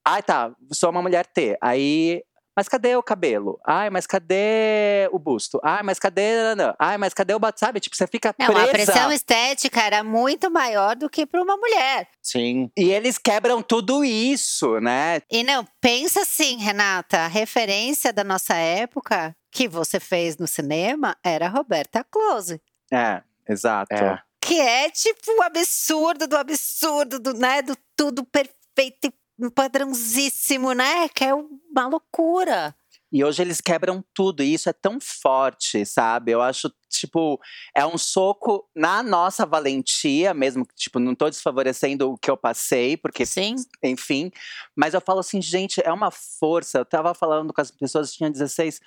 Ai, tá, sou uma mulher T. Aí. Mas cadê o cabelo? Ai, mas cadê o busto? Ai, mas cadê. Ai, mas cadê o bato? Sabe? Tipo, você fica
Não,
presa.
a pressão estética era muito maior do que para uma mulher.
Sim.
E eles quebram tudo isso, né?
E não, pensa assim, Renata, a referência da nossa época que você fez no cinema era a Roberta Close.
É, exato.
É.
Que é tipo o absurdo do absurdo, do, né? Do tudo perfeito e padrãozíssimo, né? Que é uma loucura.
E hoje eles quebram tudo, e isso é tão forte, sabe? Eu acho, tipo, é um soco na nossa valentia, mesmo que, tipo, não tô desfavorecendo o que eu passei, porque,
Sim.
enfim. Mas eu falo assim, gente, é uma força. Eu tava falando com as pessoas que tinham 16,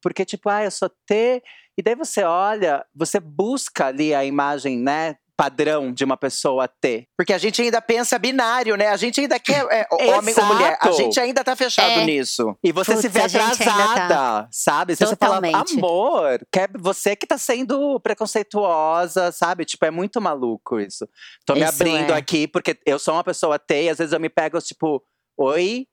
porque, tipo, ah, eu sou T. E daí você olha, você busca ali a imagem, né? Padrão de uma pessoa T.
Porque a gente ainda pensa binário, né? A gente ainda quer é, homem ou mulher. A gente ainda tá fechado
É.
nisso.
E você se vê
tá-
atrasada, sabe? Você, você fala, amor, quer, você que tá sendo preconceituosa, sabe? Tipo, é muito maluco isso. Tô me
Isso
abrindo
é.
aqui, porque eu sou uma pessoa T, e às vezes eu me pego, tipo, oi,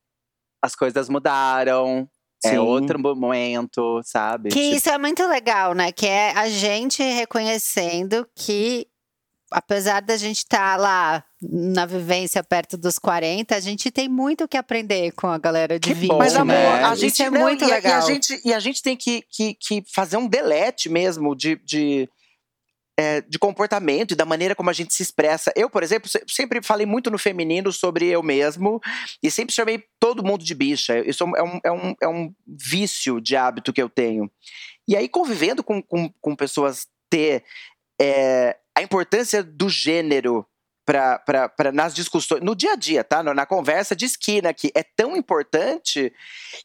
as coisas mudaram,
Sim.
é outro momento, sabe?
Que
Tipo,
isso é muito legal, né? Que é a gente reconhecendo que, apesar da gente estar lá na vivência perto dos 40, a gente tem muito o que aprender com a galera de
Que
20.
bom,
Mas, amor,
né?
a
Isso
gente
é
não,
muito
e, a- E
legal.
a gente, e a gente tem que, que, que fazer um delete mesmo de. de é, de comportamento e da maneira como a gente se expressa. Eu, por exemplo, se- sempre falei muito no feminino sobre eu mesmo e sempre chamei todo mundo de bicha. Isso é um, é um, é um vício de hábito que eu tenho. E aí, convivendo com, com, com pessoas ter é, a importância do gênero pra, pra, pra, nas discussões, no dia a dia, tá? Na, conversa de esquina, que é tão importante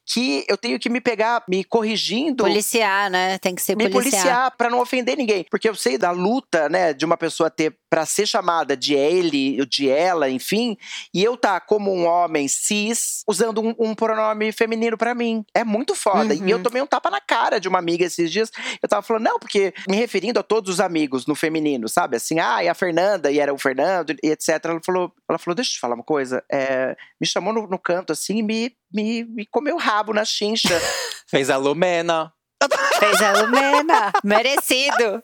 que eu tenho que me pegar me corrigindo
Policiar, né? Tem que ser
me
policiar.
policiar pra não ofender ninguém. Porque eu sei da luta, né, de uma pessoa ter pra ser chamada de ele, de ela, enfim, e eu tá como um homem cis usando um, um pronome feminino pra mim. É muito foda.
Uhum.
E eu tomei um tapa na cara de uma amiga esses dias. Eu tava falando, não, porque me referindo a todos os amigos no feminino, sabe? Assim, ah, e a Fernanda, e era o Fernando, e etc. Ela falou, ela falou deixa eu te falar uma coisa. É, me chamou no, no canto assim e me, me, me comeu o rabo na chincha.
Fez a Lumena.
Fez a Lumena. Merecido.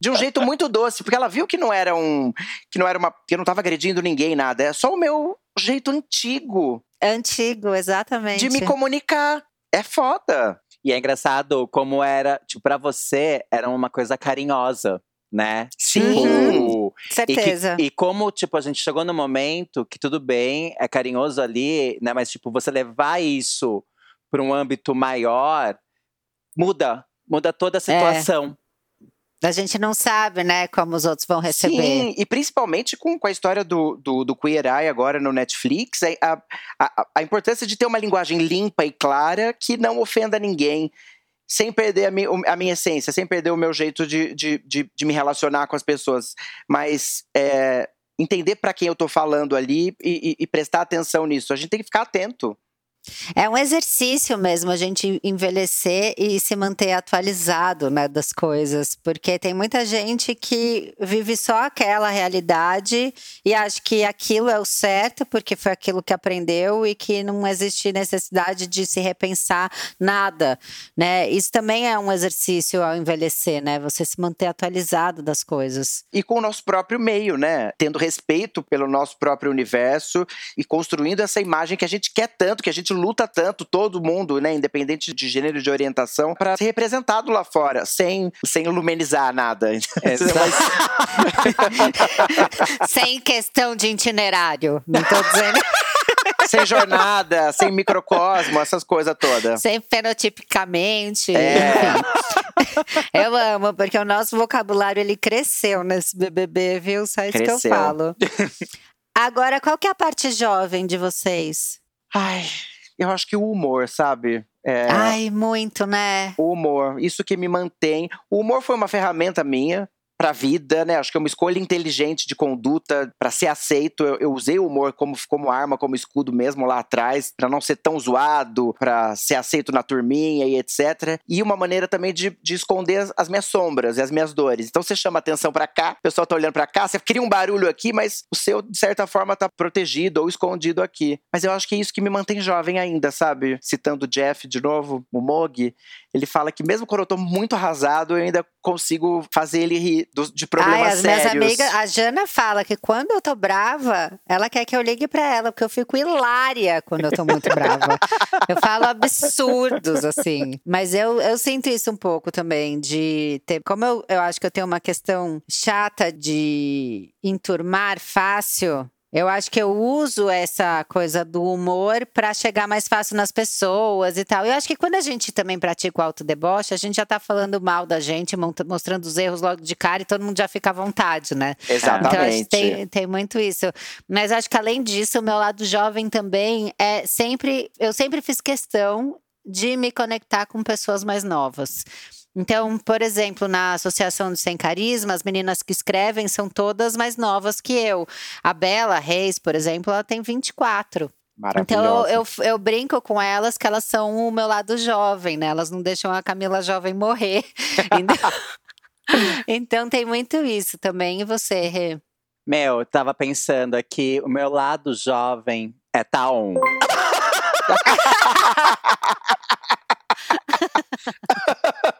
De um jeito muito doce, porque ela viu que não era um. que não era uma. que eu não tava agredindo ninguém, nada. É só o meu jeito antigo
Antigo, exatamente.
de me comunicar. É foda.
E é engraçado como era, tipo, pra você era uma coisa carinhosa, né?
Sim.
Tipo, e, que-
Certeza.
e como, tipo, a gente chegou no momento que tudo bem, é carinhoso ali, né? Mas, tipo, você levar isso para um âmbito maior, muda. Muda toda a situação.
A gente não sabe, né, como os outros vão receber.
Sim, e principalmente com, com a história do, do, do Queer Eye agora no Netflix, a, a, a, a importância de ter uma linguagem limpa e clara que não ofenda ninguém, sem perder a, mi, a minha essência, sem perder o meu jeito de, de, de, de me relacionar com as pessoas. Mas é, entender para quem eu tô falando ali e, e- e prestar atenção nisso. A gente tem que ficar atento.
É um exercício mesmo a gente envelhecer e se manter atualizado né, das coisas, porque tem muita gente que vive só aquela realidade e acha que aquilo é o certo, porque foi aquilo que aprendeu e que não existe necessidade de se repensar nada, né? Isso também é um exercício ao envelhecer, né? Você se manter atualizado das coisas.
E com o nosso próprio meio, né? Tendo respeito pelo nosso próprio universo e construindo essa imagem que a gente quer tanto, que a gente luta tanto, todo mundo, né? Independente de gênero e de orientação, para ser representado lá fora, sem, sem lumenizar nada.
Sem questão de itinerário, não tô dizendo.
sem jornada, sem microcosmo, essas coisas todas.
Sem fenotipicamente.
É.
Eu amo, porque o nosso vocabulário ele cresceu nesse BBB, viu? Só isso que eu
Cresceu.
falo. Agora, qual que é a parte jovem de vocês?
Ai, eu acho que o humor, sabe? É,
Ai, muito, né?
O humor, isso que me mantém. O humor foi uma ferramenta minha pra vida, né? Acho que é uma escolha inteligente de conduta pra ser aceito. Eu, eu usei o humor como, como arma, como escudo mesmo lá atrás, pra não ser tão zoado, pra ser aceito na turminha e etc. E uma maneira também de, de esconder as, as minhas sombras e as minhas dores. Então você chama atenção pra cá, o pessoal tá olhando pra cá, você cria um barulho aqui, mas o seu de certa forma tá protegido ou escondido aqui. Mas eu acho que é isso que me mantém jovem ainda, sabe? Citando o Jeff de novo, o Mog, ele fala que mesmo quando eu tô muito arrasado, eu ainda consigo fazer ele rir do- de problemas
Ai, as minhas
sérios.
amigas, a Jana fala que quando eu tô brava, ela quer que eu ligue pra ela, porque eu fico hilária quando eu tô muito brava. eu falo absurdos, assim. Mas eu, eu sinto isso um pouco também, de ter. Como eu, eu acho que eu tenho uma questão chata de enturmar fácil. Eu acho que eu uso essa coisa do humor pra chegar mais fácil nas pessoas e tal. Eu acho que quando a gente também pratica o autodeboche, a gente já tá falando mal da gente, mostrando os erros logo de cara e todo mundo já fica à vontade, né? Então,
Exatamente.
que tem, tem muito isso. Mas acho que além disso, o meu lado jovem também é sempre. Eu sempre fiz questão de me conectar com pessoas mais novas. Então, por exemplo, na Associação do Sem Carisma, as meninas que escrevem são todas mais novas que eu. A Bela Reis, por exemplo, ela tem 24. Então eu, eu, eu brinco com elas que elas são o meu lado jovem, né? Elas não deixam a Camila jovem morrer. Então, então tem muito isso também. E você, Rê?
Meu, eu tava pensando aqui, o meu lado jovem é tá on.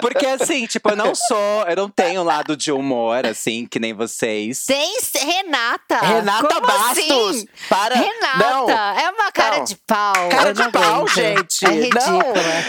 Porque assim, tipo, eu não sou, eu não tenho lado de humor, assim, que nem vocês.
Tem Renata!
Renata
Como
Bastos!
assim?
Para!
Renata!
Não.
É uma cara
Não.
de pau.
Cara de pau, gente.
É
Não.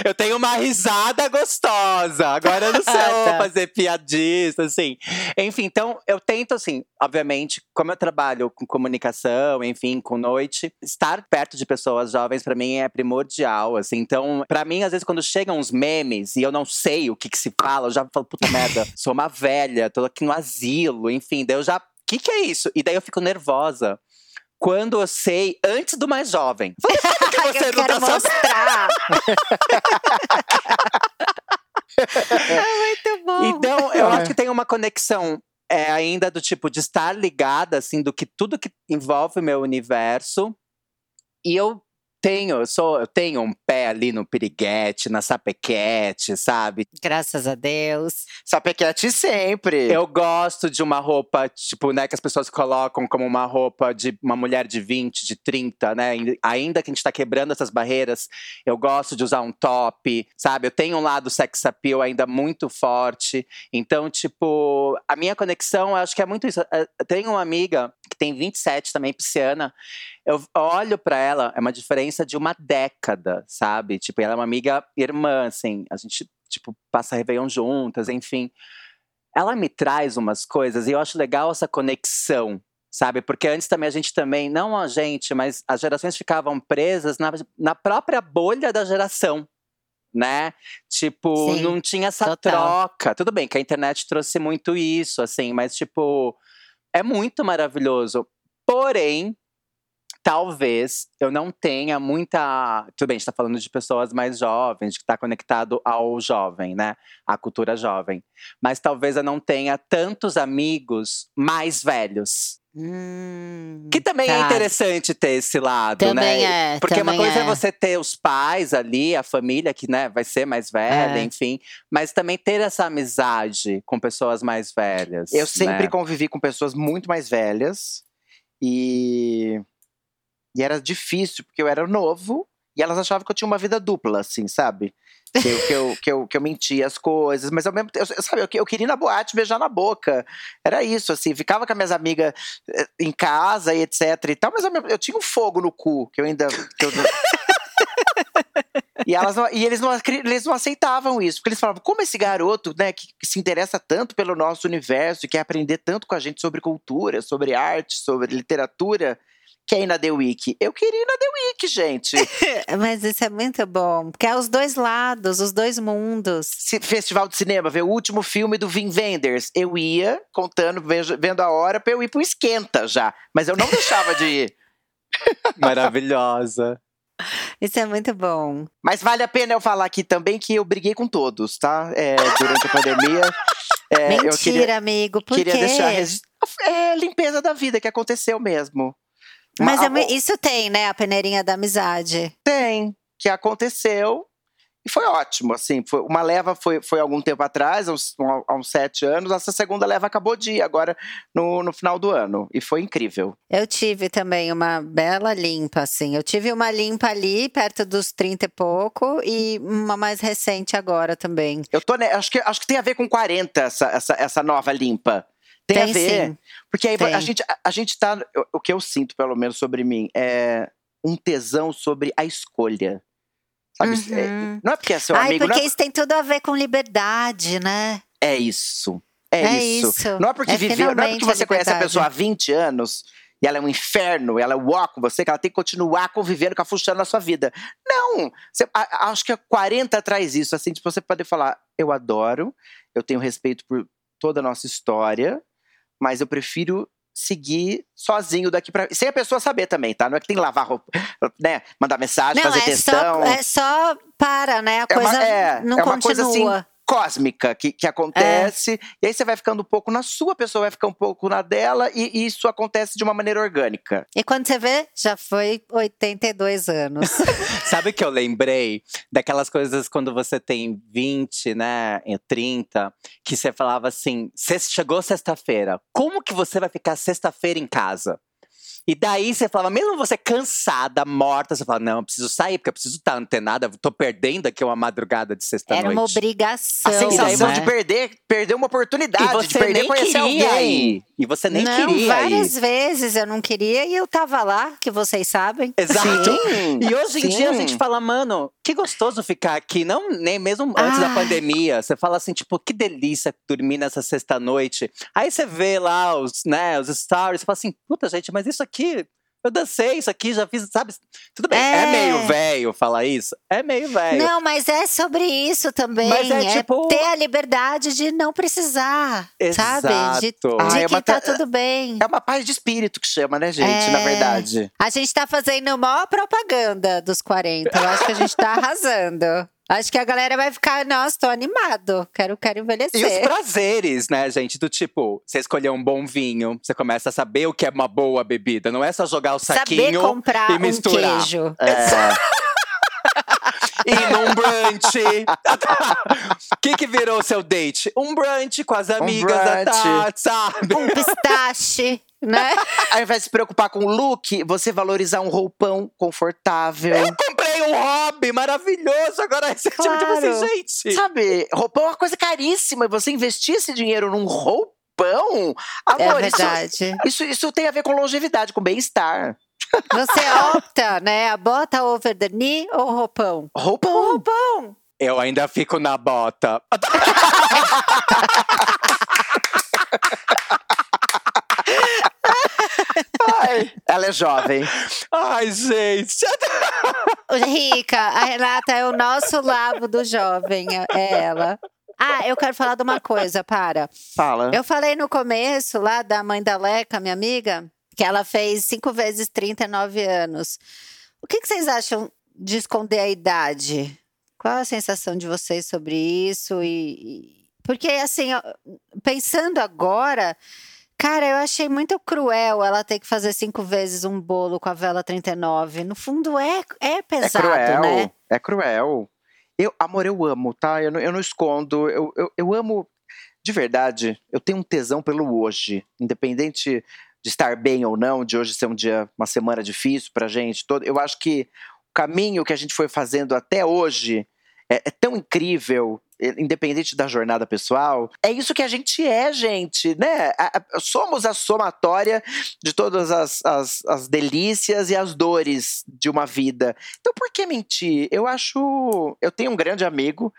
Eu tenho uma risada gostosa. Agora eu não sei
Ah, tá.
fazer piadista, assim. Enfim, então eu tento, assim, obviamente, como eu trabalho com comunicação, enfim, com noite, estar perto de pessoas jovens pra mim é primordial, assim. Então, pra mim, às vezes, quando chegam uns memes e eu não sei o que, que se fala, eu já falo, puta merda, sou uma velha, tô aqui no asilo, enfim, daí eu já. O que, que é isso? E daí eu fico nervosa. Quando eu sei antes do mais jovem. Por que você
eu
não
quero
tá
mostrar. é muito bom.
Então, eu
É.
acho que tem uma conexão é, ainda do tipo de estar ligada, assim, do que tudo que envolve o meu universo. E eu tenho, eu sou, eu tenho um pé ali no piriguete, na sapequete, sabe?
Graças a Deus.
Sapequete sempre.
Eu gosto de uma roupa, tipo, né, que as pessoas colocam como uma roupa de uma mulher de 20, de 30, né? Ainda- que a gente tá quebrando essas barreiras, eu gosto de usar um top, sabe? Eu tenho um lado sex appeal ainda muito forte. Então, tipo, a minha conexão, eu acho que é muito isso. Eu tenho uma amiga que tem 27 também, pisciana. Eu olho pra ela, é uma diferença de uma década, sabe? Tipo, ela é uma amiga irmã, assim. A gente, tipo, passa Réveillon juntas, enfim. Ela me traz umas coisas e eu acho legal essa conexão, sabe? Porque antes também a gente também, não a gente, mas as gerações ficavam presas na, na própria bolha da geração. Né? Tipo,
Sim,
não tinha essa
total.
troca. Tudo bem que a internet trouxe muito isso, assim, mas tipo, é muito maravilhoso. Porém, talvez eu não tenha muita. Tudo bem, a gente tá falando de pessoas mais jovens, que está conectado ao jovem, né? À cultura jovem. Mas talvez eu não tenha tantos amigos mais velhos.
Hum,
Que também é
tá.
interessante ter esse lado,
Também
né?
é,
Porque uma coisa é.
é.
você ter os pais ali, a família que, né, vai ser mais velha,
É.
enfim. Mas também ter essa amizade com pessoas mais velhas.
Eu sempre
né?
convivi com pessoas muito mais velhas e e era difícil porque eu era novo e elas achavam que eu tinha uma vida dupla, assim, sabe? Que eu, que eu, que eu, que eu mentia as coisas, mas ao mesmo tempo, eu, sabe, eu, eu queria ir na boate beijar na boca. Era isso, assim, ficava com as minhas amigas eh, em casa e etc e tal, mas mesmo- eu tinha um fogo no cu, que eu ainda. que eu- E, elas não- e eles, não, eles não aceitavam isso, porque eles falavam, como esse garoto, né, que, que se interessa tanto pelo nosso universo, e quer aprender tanto com a gente sobre cultura, sobre arte, sobre literatura, quer ir na The Week? Eu queria ir na The Week, gente.
Mas isso é muito bom, porque é os dois lados, os dois mundos.
Se- Festival de cinema, ver o último filme do Vin Wenders. Eu ia, contando, vendo a hora, pra eu ir pro esquenta já. Mas eu não deixava de ir.
Maravilhosa.
Isso é muito bom.
Mas vale a pena eu falar aqui também que eu briguei com todos, tá? É, durante a pandemia. É,
Mentira,
eu queria,
amigo, por
queria
quê?
deixar. É limpeza da vida que aconteceu mesmo.
Mas
Uma-
é isso tem, né? A peneirinha da amizade.
Tem, que aconteceu. E foi ótimo, assim. Foi, uma leva foi, foi algum tempo atrás, há uns, há uns sete anos. Essa segunda leva acabou de ir agora no, no final do ano. E foi incrível.
Eu tive também uma bela limpa, assim. Eu tive uma limpa ali, perto dos 30 e pouco, e uma mais recente agora também.
Eu tô, né, acho, que, acho que tem a ver com 40 essa, essa, essa nova limpa. Tem, a
Tem
ver.
sim.
Porque aí
Tem.
a gente, a, a gente tá. o- que eu sinto, pelo menos, sobre mim, é um tesão sobre a escolha. Sabe? É-
Uhum.
não é porque é seu
Ai,
amigo, não
porque
é,
isso tem tudo a ver com liberdade, né?
é isso. É,
É
isso.
isso.
Não é porque
É
viveu, não é porque você
a
conhece a pessoa há 20 anos e ela é um inferno, ela é com você, que ela tem que continuar convivendo, cafuchando na sua vida. Não! Você- a- acho que a 40 traz isso, assim, de você poder falar, eu adoro, eu tenho respeito por toda a nossa história, mas eu prefiro seguir sozinho daqui pra. Sem a pessoa saber também, tá? Não é que tem que lavar roupa, né? Mandar mensagem,
Não,
fazer
é
textão.
só, é só para, né? A
É uma-
coisa
é,
não
é uma coisa
continua.
assim, cósmica que, que acontece. E aí você vai ficando um pouco na sua, a pessoa vai ficar um pouco na dela, e, e isso acontece de uma maneira orgânica.
E quando você vê, já foi 82 anos.
Sabe o que eu lembrei? Daquelas coisas quando você tem 20, né, e 30, que você falava assim: "Sexta- chegou sexta-feira, como que você vai ficar sexta-feira em casa? E daí você falava, mesmo você cansada, morta, você fala, não, eu preciso sair, porque eu preciso estar antenada, tô perdendo aqui uma madrugada de
Era
sexta-noite.
uma obrigação.
A sensação
né?
de perder, perder uma oportunidade, de perder
nem
conhecer
queria
alguém.
ir. E você nem
não,
queria
várias
ir.
vezes eu não queria e eu tava lá, que vocês sabem.
Exato.
Sim,
E hoje em dia a
sim.
gente fala, mano, que gostoso ficar aqui. Não, nem mesmo antes da
Ai.
pandemia. Você fala assim, tipo, que delícia dormir nessa sexta-noite. Aí você vê lá os, né, os stories, você fala assim, puta, gente, mas isso aqui. Eu dancei isso aqui, já fiz, sabe? Tudo bem, é,
É.
meio velho falar isso. É meio velho.
Não, mas é sobre isso também.
Mas é tipo-
ter a liberdade de não precisar, sabe? De, de
Exato.
Ah, é
que
uma
tá tudo bem.
É uma paz de espírito que chama, né, gente? Na
É.
verdade.
A gente tá fazendo a maior propaganda dos 40. Eu acho que a gente tá arrasando. Acho que a galera vai ficar, nossa, tô animado. Quero, quero envelhecer.
E os prazeres, né, gente? Do tipo, você escolher um bom vinho, você começa a saber o que é uma boa bebida. Não é só jogar o
Saber
saquinho
comprar
e
um
misturar.
queijo.
É.
ir num brunch. O que que virou o seu date? Um brunch com as amigas da
brunch.
tarde, sabe?
Um pistache, né?
Ao invés de se preocupar com o look, você valorizar um roupão confortável.
Eu comprei um hobby maravilhoso agora recentemente. Tipo
Claro.
assim, gente.
Sabe, roupão é uma coisa caríssima. E você investir esse dinheiro num roupão,
É
amor, isso,
verdade.
isso, isso tem a ver com longevidade, com bem-estar.
Você opta, né? A bota over the knee ou roupão?
Roupão.
Roupão!
Eu ainda fico na bota.
Ai, ela é jovem.
Ai, gente.
Rica, a Renata é o nosso labo do jovem, é ela. Ah, eu quero falar de uma coisa, para.
Fala.
Eu falei no começo lá da mãe da Leca, minha amiga, que ela fez 5 vezes 39 anos. O que, que vocês acham de esconder a idade? Qual a sensação de vocês sobre isso? E, e- porque assim, pensando agora, cara, eu achei muito cruel ela ter que fazer cinco vezes um bolo com a vela 39. No fundo é é
É
pesado,
cruel.
né?
É cruel. Eu, amor, eu amo, tá? Eu não, eu não escondo. Eu, eu, eu amo. De verdade, eu tenho um tesão pelo hoje. Independente de estar bem ou não, de hoje ser um dia, uma semana difícil pra gente. Todo, eu acho que o caminho que a gente foi fazendo até hoje é, é tão incrível, eh, independente da jornada pessoal. É isso que a gente é, gente, né? Somos a somatória de todas as, as, as delícias e as dores de uma vida. Então, por que mentir? Eu acho. Eu tenho um grande amigo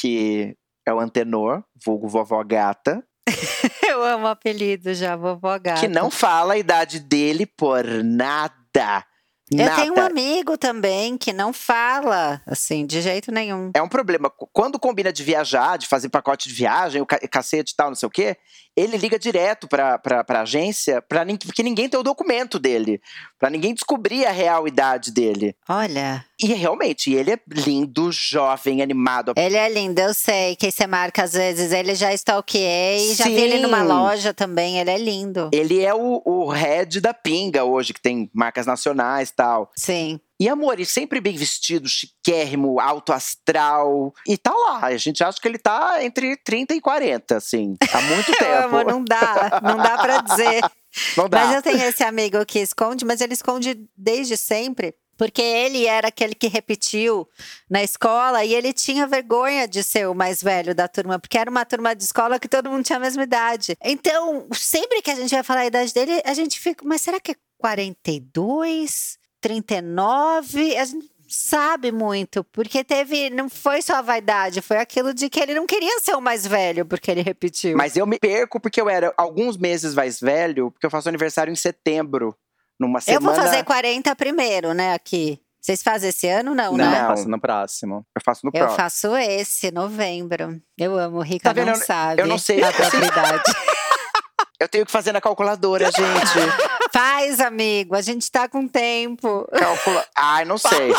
que é o Antenor, vulgo vovó gata,
Eu amo o apelido já, vovó gata.
que não fala a idade dele por nada.
Eu
nada.
tenho um amigo também que não fala, assim, de jeito nenhum.
É um problema. Qu- Quando combina de viajar, de fazer pacote de viagem, o ca- cacete e tal, não sei o quê, ele liga direto pra, pra, pra agência, pra, nin- porque ninguém tem o documento dele. Pra ninguém descobrir a real idade dele.
Olha,
E realmente, ele é lindo, jovem, animado.
ele é lindo, eu sei que você marca às vezes. Ele já stalkeei, já vi ele numa loja também, ele é lindo.
Ele é o, o head da Pinga hoje, que tem marcas nacionais e tal.
Sim.
E amor, ele sempre bem vestido, chiquérrimo, alto astral. E tá lá. A gente acha que ele tá entre 30 e 40, assim. Há muito tempo.
Eu amo, não dá, não dá pra dizer.
Não dá.
Mas eu tenho esse amigo que esconde, mas ele esconde desde sempre. Porque ele era aquele que repetiu na escola e ele tinha vergonha de ser o mais velho da turma, porque era uma turma de escola que todo mundo tinha a mesma idade. Então, sempre que a gente vai falar a idade dele, a gente fica, mas será que é 42? 39? A gente não sabe muito, porque teve, não foi só a vaidade, foi aquilo de que ele não queria ser o mais velho, porque ele repetiu.
Mas eu me perco porque eu era alguns meses mais velho, porque eu faço aniversário em setembro. Numa
Eu
semana.
vou fazer 40 primeiro, né, aqui. Vocês fazem esse ano, não,
Não.
né?
Passa no próximo.
Eu faço no
Eu
próximo.
faço esse, novembro. Eu amo, Rica
Tá vendo?
não
Eu-
sabe
eu não sei.
a própria idade.
Eu tenho que fazer na calculadora, gente.
Faz, amigo, a gente tá com tempo.
Calcula... Ai, não sei.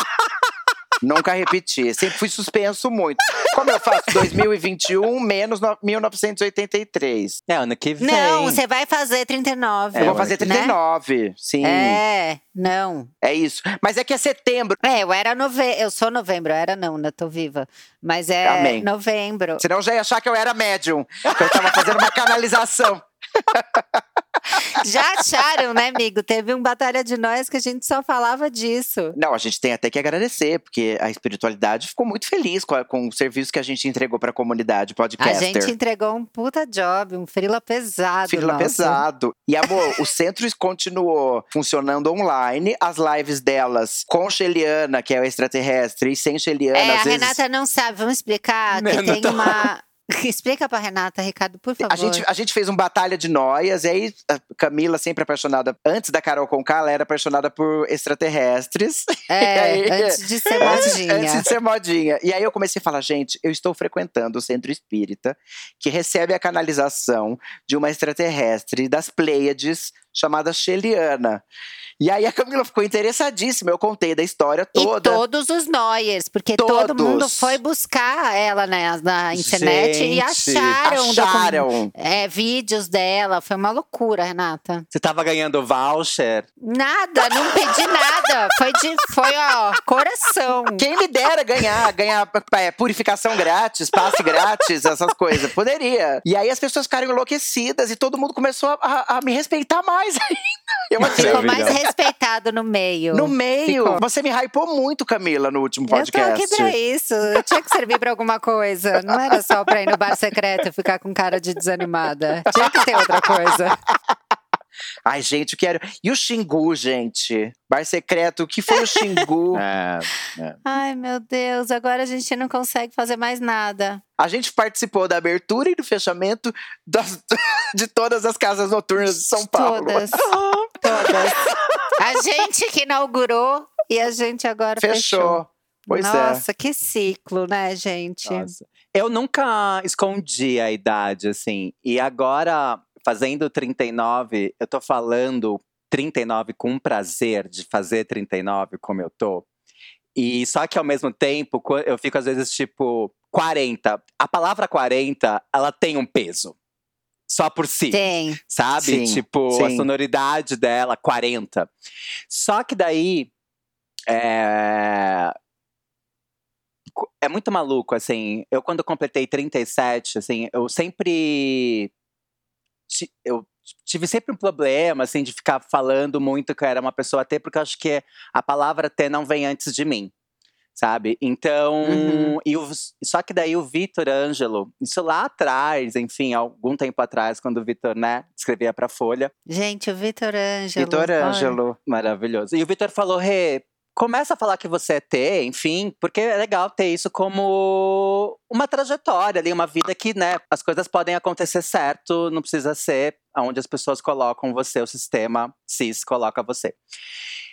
Nunca repeti. Sempre fui suspenso muito. Como eu faço 2021 menos no- 1983?
É, ano que vem.
Não, você vai fazer 39.
eu vou
É,
fazer
né?
39. Sim, é.
É, não.
isso. Mas é que é setembro.
É, eu era nove... eu sou novembro, eu era não, ainda tô viva. Mas é
Amém.
novembro.
Senão eu já ia achar que eu era médium. Que eu tava fazendo uma canalização.
Já acharam, né, amigo? Teve um Batalha de Nós que a gente só falava disso.
Não, a gente tem até que agradecer, porque a espiritualidade ficou muito feliz com, a- com o serviço que a gente entregou pra comunidade
A
podcaster.
gente entregou um puta job, um frila pesado.
Fila
nosso.
pesado. E, amor, o centro continuou funcionando online. As lives delas com Sheliana, que é o extraterrestre, e sem Sheliana,
É,
às
a
vezes.
Renata não sabe. Vamos explicar que tem
tô.
uma. Explica pra Renata, Ricardo, por favor.
A gente, a gente fez um batalha de noias, e aí a Camila, sempre apaixonada, antes da Carol Conká, ela era apaixonada por extraterrestres.
É,
aí-
antes de ser modinha.
Antes de ser modinha. E aí eu comecei a falar, gente, eu estou frequentando o centro espírita, que recebe a canalização de uma extraterrestre das Pleiades, chamada Sheliana. E aí a Camila ficou interessadíssima, eu contei da história toda.
E todos os Noyers, porque todo
Todos.
mundo foi buscar ela né, na internet e
Gente,
acharam, docu-
Acharam.
é, vídeos dela. Foi uma loucura, Renata.
Você tava ganhando voucher?
Nada, não pedi nada. Foi de, foi ó, coração.
Quem me dera ganhar, ganhar é, purificação grátis, passe grátis, essas coisas. Poderia. E aí as pessoas ficaram enlouquecidas e todo mundo começou a, a- a me respeitar mais ainda. Eu achei.
Ficou mais respeitado no meio.
No meio.
Ficou.
Você me hypou muito, Camila, no último
Eu tô
podcast.
aqui pra isso. Eu tinha que servir pra alguma coisa. Não era só pra ir no bar secreto e ficar com cara de desanimada. Tinha que ter outra coisa.
Ai, gente, eu quero. E o Xingu, gente? Bar secreto, o que foi o Xingu?
É,
Ai, meu Deus, agora a gente não consegue fazer mais nada.
A gente participou da abertura e do fechamento das- de todas as casas noturnas de São Paulo.
Todas. Todas. A gente que inaugurou e a gente agora fechou.
Fechou. Pois é.
Nossa, que ciclo, né, gente?
Nossa. Eu nunca escondi a idade, assim. E agora, fazendo 39, eu tô falando 39 com prazer de fazer 39 como eu tô. E só que ao mesmo tempo, eu fico às vezes tipo 40. A palavra 40, ela tem um peso. Só por si
Tem.
sabe?
Sim,
tipo, a
sim.
sonoridade dela, 40. Só que daí. É... é muito maluco, assim. Eu, quando completei 37, assim, eu sempre. Eu tive sempre um problema, assim, de ficar falando muito que eu era uma pessoa T, porque eu acho que a palavra T não vem antes de mim. Sabe? Então.
Uhum.
E o, só que daí o Vitor Ângelo, isso lá atrás, enfim, algum tempo atrás, quando o Vitor, né, escrevia pra Folha.
Gente, o Vitor Ângelo.
Vitor. Ângelo.
Maravilhoso. E o Vitor falou, Rê, começa a falar que você é T, enfim, porque é legal ter isso como uma trajetória ali, uma vida que, né, as coisas podem acontecer certo, não precisa ser onde as pessoas colocam você, o sistema cis coloca você.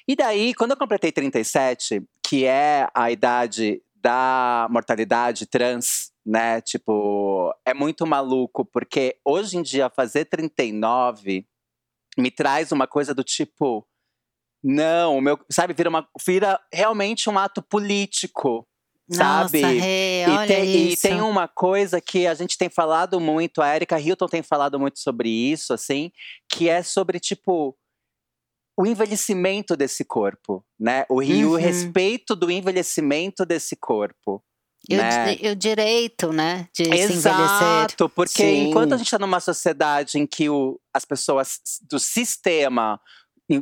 E daí, quando eu completei 37, que é a idade da mortalidade trans, né? Tipo, é muito maluco, porque hoje em dia fazer 39 me traz uma coisa do tipo. Não, o meu, sabe, vira, uma, vira realmente um ato político, sabe?
Nossa, Rê,
E
olha
tem, e
isso.
tem uma coisa que a gente tem falado muito, a Erika Hilton tem falado muito sobre isso, assim, que é sobre, tipo, o envelhecimento desse corpo, né? O, e o
Uhum.
respeito do envelhecimento desse corpo.
E o,
né?
e o direito, né? De se envelhecer.
Exato, porque
Sim.
enquanto a gente está numa sociedade em que o- as pessoas do sistema em-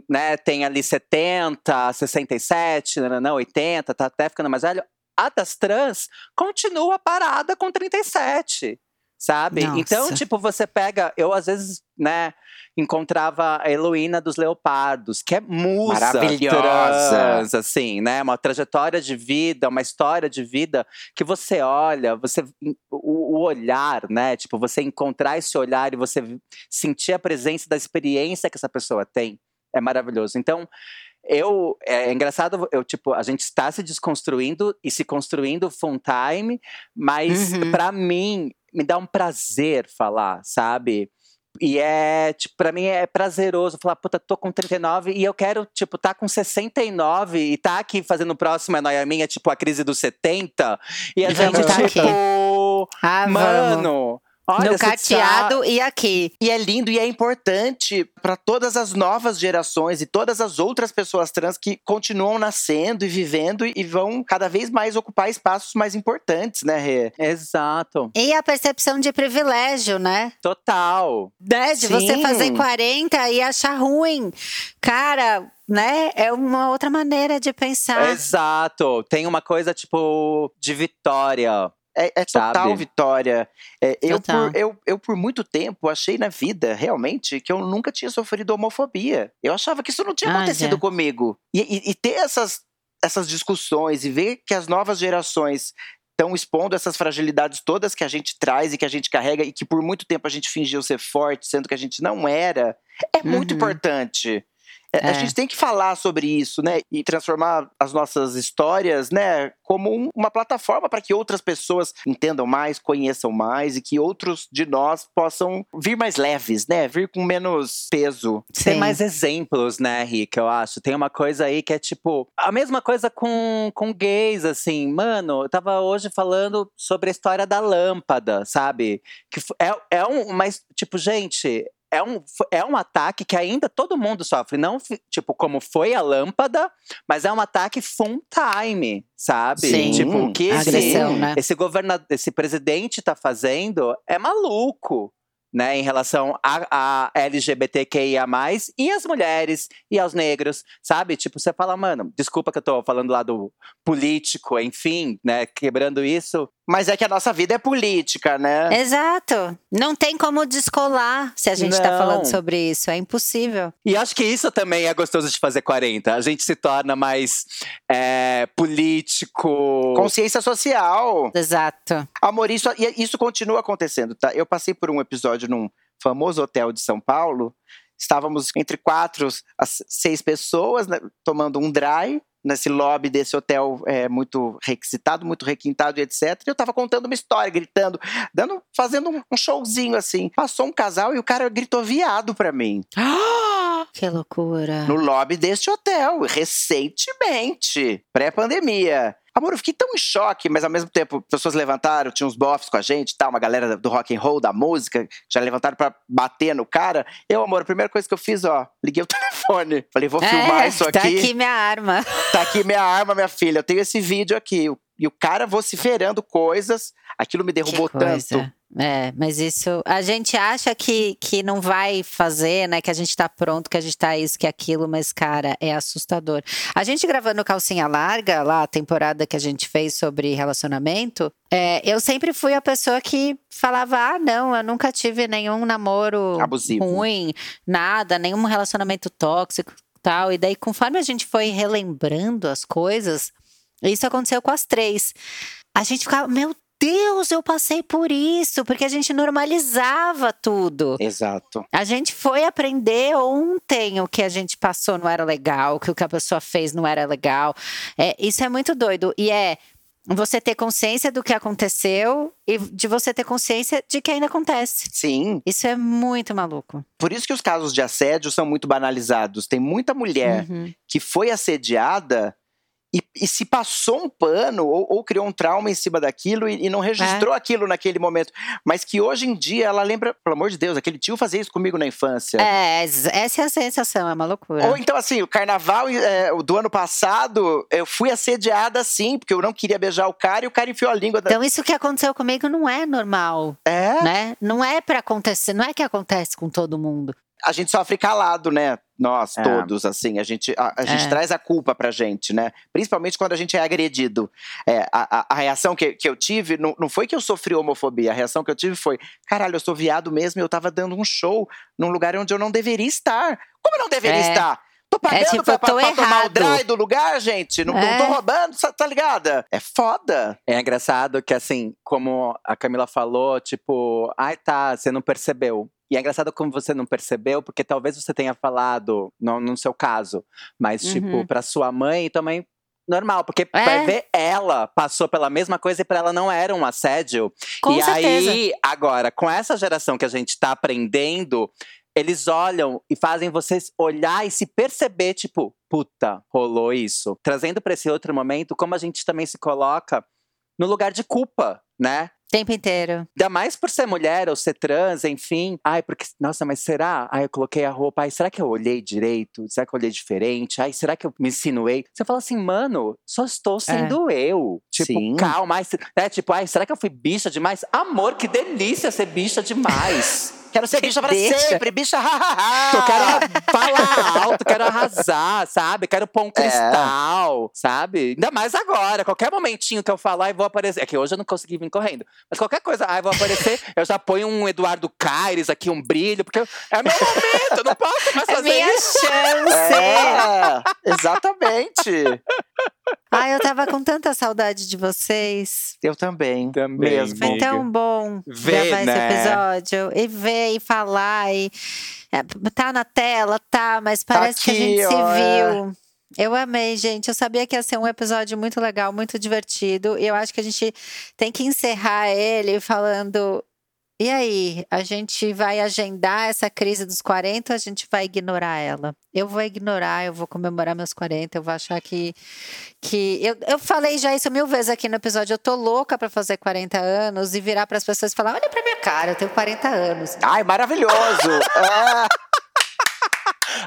né, tem ali 70, 67, não, não, 80, tá até ficando mais velho, a das trans continua parada com 37. Sabe?
Nossa.
Então, tipo, você pega. Eu, às vezes, né, encontrava a Heloína dos Leopardos, que é musa
Maravilhosa.
trans, assim, né? Uma trajetória de vida, uma história de vida que você olha, você o, o olhar, né? Tipo, você encontrar esse olhar e você sentir a presença da experiência que essa pessoa tem é maravilhoso. Então, eu é engraçado, eu tipo, a gente está se desconstruindo e se construindo full time, mas
Uhum.
pra mim me dá um prazer falar, sabe? E é, tipo, pra mim é prazeroso falar, puta, tô com 39 e eu quero, tipo, tá com 69 e tá aqui fazendo o próximo É Noia Minha, tipo, a crise dos 70. E a gente tá, tipo,
Ah,
mano, olha,
No
você tá-
cateado e aqui.
E é lindo e é importante para todas as novas gerações e todas as outras pessoas trans que continuam nascendo e vivendo e vão cada vez mais ocupar espaços mais importantes, né, Rê?
Exato,
E a percepção de privilégio, né?
total.
né? De você
Sim.
fazer 40 e achar ruim. Cara, né? É uma outra maneira de pensar.
Exato. Tem uma coisa, tipo, de vitória.
É, é total
Sabe?
vitória. É, eu,
Total.
por, eu, eu, por muito tempo, achei na vida, realmente, que eu nunca tinha sofrido homofobia. Eu achava que isso não tinha
Ah,
acontecido
já.
comigo. E, e- e ter essas, essas discussões e ver que as novas gerações estão expondo essas fragilidades todas que a gente traz e que a gente carrega e que por muito tempo a gente fingiu ser forte, sendo que a gente não era, é muito
Uhum.
importante. É, A
É.
gente tem que falar sobre isso, né? E transformar as nossas histórias, né, como um- uma plataforma para que outras pessoas entendam mais, conheçam mais e que outros de nós possam vir mais leves, né? Vir com menos peso.
Tem mais exemplos, né, Rick, eu acho. Tem uma coisa aí que é tipo. A mesma coisa com, com gays, assim. Mano, eu tava hoje falando sobre a história da lâmpada, sabe? Que é, é um. Mas, tipo, gente. É um, é um ataque que ainda todo mundo sofre. Não, tipo, como foi a lâmpada, mas é um ataque full time, sabe?
Sim.
Tipo, o que esse,
Agressão, né?
esse governador, esse presidente tá fazendo é maluco. Né, em relação a, a LGBTQIA+, e as mulheres, e aos negros, sabe? Tipo, você fala, mano, desculpa que eu tô falando lá do político, enfim, né, quebrando isso,
Mas é que a nossa vida é política, né?
Exato. Não tem como descolar se a gente tá
Não.
falando sobre isso. É impossível.
E acho que isso também é gostoso de fazer 40. A gente se torna mais é, político.
Consciência social.
Exato.
Amor, isso, e isso continua acontecendo, tá? Eu passei por um episódio num famoso hotel de São Paulo. Estávamos entre quatro a seis pessoas, né, tomando um dry nesse lobby desse hotel é, muito requisitado, muito requintado e etc. E eu tava contando uma história, gritando, dando, fazendo um, um showzinho assim. Passou um casal e o cara gritou viado pra mim.
Que loucura.
No lobby deste hotel, recentemente, pré-pandemia. Amor, eu fiquei tão em choque, mas ao mesmo tempo, pessoas levantaram, tinha uns bofs com a gente tal, uma galera do rock and roll, da música, já levantaram pra bater no cara. Eu, amor, a primeira coisa que eu fiz, ó, liguei o telefone. Falei, vou filmar
É,
isso
Tá
aqui.
aqui minha arma.
Tá aqui minha arma, minha filha. Eu tenho esse vídeo aqui. E o cara vociferando coisas. Aquilo me derrubou tanto.
É, mas isso. A gente acha que, que não vai fazer, né? Que a gente tá pronto, que a gente tá isso, que aquilo, mas, cara, é assustador. A gente gravando Calcinha Larga, lá, a temporada que a gente fez sobre relacionamento, é, eu sempre fui a pessoa que falava: ah, não, eu nunca tive nenhum namoro
Abusivo.
ruim, nada, nenhum relacionamento tóxico tal. E daí, conforme a gente foi relembrando as coisas, isso aconteceu com as três. A gente ficava, meu Deus, eu passei por isso, porque a gente normalizava tudo.
Exato.
A gente foi aprender ontem o que a gente passou não era legal, que o que a pessoa fez não era legal. É, isso é muito doido. E é você ter consciência do que aconteceu e de você ter consciência de que ainda acontece.
Sim.
Isso é muito maluco.
Por isso que os casos de assédio são muito banalizados. Tem muita mulher
Uhum.
que foi assediada e, e se passou um pano ou, ou criou um trauma em cima daquilo e, e não registrou
É.
aquilo naquele momento. Mas que hoje em dia ela lembra, pelo amor de Deus, aquele tio fazia isso comigo na infância.
É, essa é a sensação, é uma loucura.
Ou então, assim, o carnaval é, do ano passado, eu fui assediada assim, porque eu não queria beijar o cara e o cara enfiou a língua da.
Então, isso que aconteceu comigo não é normal,
é,
né? Não é pra acontecer, não é que acontece com todo mundo.
A gente sofre calado, né? Nós,
É.
todos, assim. A gente, a, a gente
É.
traz a culpa pra gente, né? Principalmente quando a gente é agredido. É, a, a- a reação que, que eu tive não, não foi que eu sofri homofobia. A reação que eu tive foi: caralho, eu sou viado mesmo e eu tava dando um show num lugar onde eu não deveria estar. Como eu não deveria
É.
estar? Tô pagando
tipo,
pra, pra- pra tomar o dry do lugar, gente. Não, não
É.
tô roubando, sa- tá ligada? É foda.
É engraçado que, assim, como a Camila falou, tipo, ai tá, você não percebeu. E é engraçado como você não percebeu, porque talvez você tenha falado, não no seu caso, mas, tipo,
Uhum.
pra sua mãe também. Normal, porque
É.
vai ver ela passou pela mesma coisa e pra ela não era um assédio.
Com
e
certeza.
aí, agora, com essa geração que a gente tá aprendendo, eles olham e fazem vocês olhar e se perceber, tipo, puta, rolou isso. Trazendo pra esse outro momento, como a gente também se coloca no lugar de culpa, né?
Tempo inteiro.
Ainda mais por ser mulher ou ser trans, enfim. Ai, porque, nossa, mas será? Ai, eu coloquei a roupa. Ai, será que eu olhei direito? Será que eu olhei diferente? Ai, será que eu me insinuei? Você fala assim, mano, só estou sendo eu. Tipo,
Sim.
calma. Ai, é tipo, ai, será que eu fui bicha demais? Amor, que delícia ser bicha demais.
Quero ser bicha pra
deixa.
sempre, bicha, hahaha.
Eu quero falar alto, quero arrasar, sabe? Quero pôr um cristal, sabe? Ainda mais agora. Qualquer momentinho que eu falar, eu vou aparecer. É que hoje eu não consegui vir correndo. Mas qualquer coisa, ai, vou aparecer, eu já ponho um Eduardo Caires aqui, um brilho, porque é meu momento, eu não posso mais
É
fazer
minha
isso.
chance!
É, exatamente.
Ai, eu tava com tanta saudade de vocês.
Eu também.
Também,
Mesmo.
Foi tão bom
Ver,
gravar
né?
esse episódio. E ver, e falar, e... é, tá na tela, tá, mas parece que a
aqui,
gente se
ó, é.
viu. Eu amei, gente. Eu sabia que ia ser um episódio muito legal, muito divertido. E eu acho que a gente tem que encerrar ele falando. E aí, a gente vai agendar essa crise dos 40 ou a gente vai ignorar ela? Eu vou ignorar, eu vou comemorar meus 40, eu vou achar que. que eu, eu falei já isso mil vezes aqui no episódio. Eu tô louca pra fazer 40 anos e virar pras pessoas e falar: olha pra minha cara, eu tenho 40 anos.
Ai, maravilhoso. É,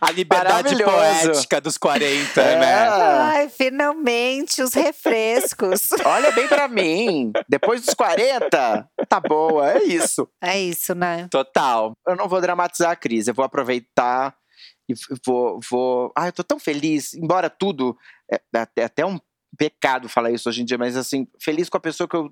A liberdade poética dos 40,
É.
né?
Ai, finalmente os refrescos.
olha bem pra mim. Depois dos 40, tá boa, é isso.
é isso, né?
Total.
Eu não vou dramatizar a crise, eu vou aproveitar e vou. vou... Ai, eu tô tão feliz, embora tudo. É, é até- até um pecado falar isso hoje em dia, mas assim, feliz com a pessoa que eu,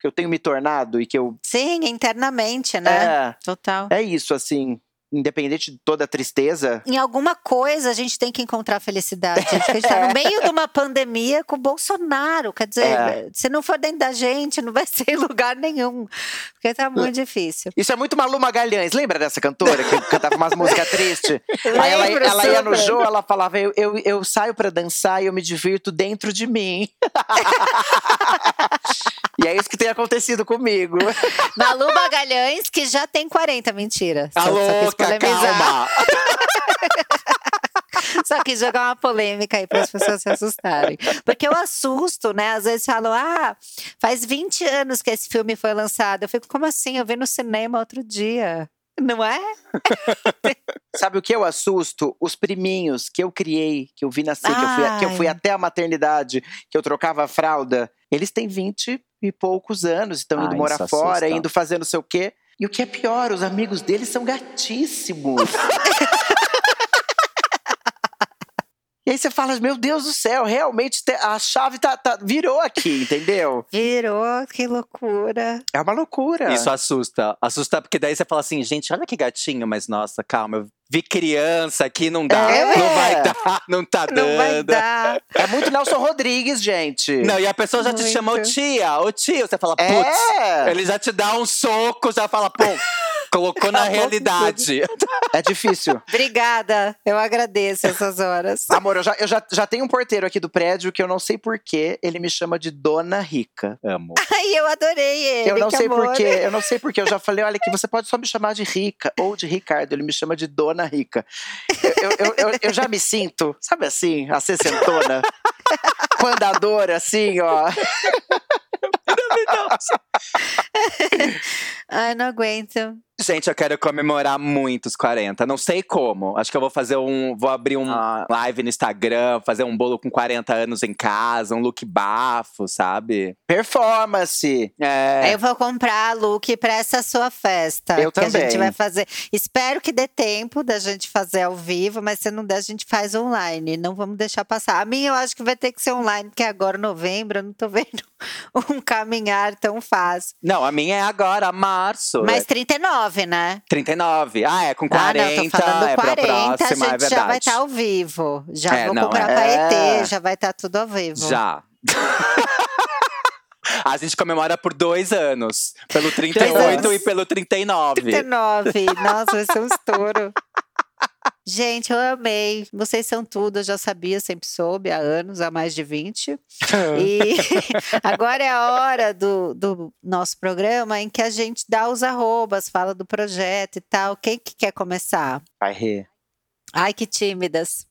que eu tenho me tornado e que eu.
Sim, internamente, né?
É,
Total.
é isso, assim. Independente de toda a tristeza.
Em alguma coisa a gente tem que encontrar felicidade. gente, A gente tá no meio de uma pandemia com o Bolsonaro. Quer dizer,
É.
se não for dentro da gente, não vai ser em lugar nenhum. Porque tá muito difícil.
Isso é muito Malu Magalhães. Lembra dessa cantora que cantava umas músicas tristes? Aí ela, ela ia no show, ela falava: eu, eu, eu saio pra dançar e eu me divirto dentro de mim. e é isso que tem acontecido comigo.
Malu Magalhães, que já tem 40, mentira.
A
Polemizar.
calma.
Só quis jogar uma polêmica aí para as pessoas se assustarem. Porque eu assusto, né? Às vezes falam, ah, faz 20 anos que esse filme foi lançado. Eu fico, como assim? Eu vi no cinema outro dia. Não é?
Sabe o que eu assusto? Os priminhos que eu criei, que eu vi nascer, que eu, fui, que eu fui
Ai.
até a maternidade, que eu trocava a fralda. Eles têm 20 e poucos anos, estão indo
Ah,
morar fora,
assusta.
indo fazer não sei o quê. E o que é pior, os amigos deles são gatíssimos. E aí você fala, meu Deus do céu, realmente te- a chave tá, tá- virou aqui, entendeu?
Virou, que loucura.
É uma loucura.
Isso assusta. Assusta porque daí você fala assim, gente, olha que gatinho, mas nossa, calma, eu vi criança aqui, não dá.
É.
Não vai dar, não tá dando.
Não vai dar.
É muito Nelson Rodrigues, gente.
Não, e a pessoa já te
Muito.
chama ô tia, ô tio. Você fala, putz,
é,
ele já te dá um soco, já fala, pum, colocou na realidade.
é difícil.
Obrigada. Eu agradeço essas horas.
Amor, eu, já, eu já, já tenho um porteiro aqui do prédio que eu não sei porquê, ele me chama de Dona Rica.
Amo.
Ai, eu adorei ele.
eu não
que
sei
amor.
porquê, eu não sei porquê. Eu já falei, olha, que você pode só me chamar de Rica ou de Ricardo. Ele me chama de Dona Rica. Eu, eu, eu, eu- já me sinto, sabe assim, a sessentona? Com andadora, assim, ó.
Ai, não aguento.
Gente, eu quero comemorar muito os 40. Não sei como. Acho que eu vou fazer um. Vou abrir uma live no Instagram, fazer um bolo com 40 anos em casa, um look bafo, sabe?
Performance.
É.
Eu vou comprar look pra essa sua festa.
Eu
que a gente
também.
vai fazer. Espero que dê tempo da gente fazer ao vivo, mas se não der, a gente faz online. Não vamos deixar passar. A minha eu acho que vai ter que ser online, porque agora, novembro, eu não tô vendo um caminhar tão fácil.
Não, a minha é agora, março.
Mas
É
39, né?
39. Ah, é com 40.
ah, não, tô
é
40,
pra
a
próxima,
gente
é verdade.
já vai estar ao vivo. Já
É,
vou
não,
comprar
é.
Paetê, já vai estar tudo ao vivo.
Já. A gente comemora por dois anos. Pelo 38
anos.
e pelo 39.
39. Nossa, vai ser um estouro. Gente, eu amei. Vocês são tudo, eu já sabia, sempre soube há anos, há mais de 20. E agora é a hora do, do nosso programa em que a gente dá os arrobas, fala do projeto e tal. Quem que quer começar?
Vai rir.
Ai, que tímidas.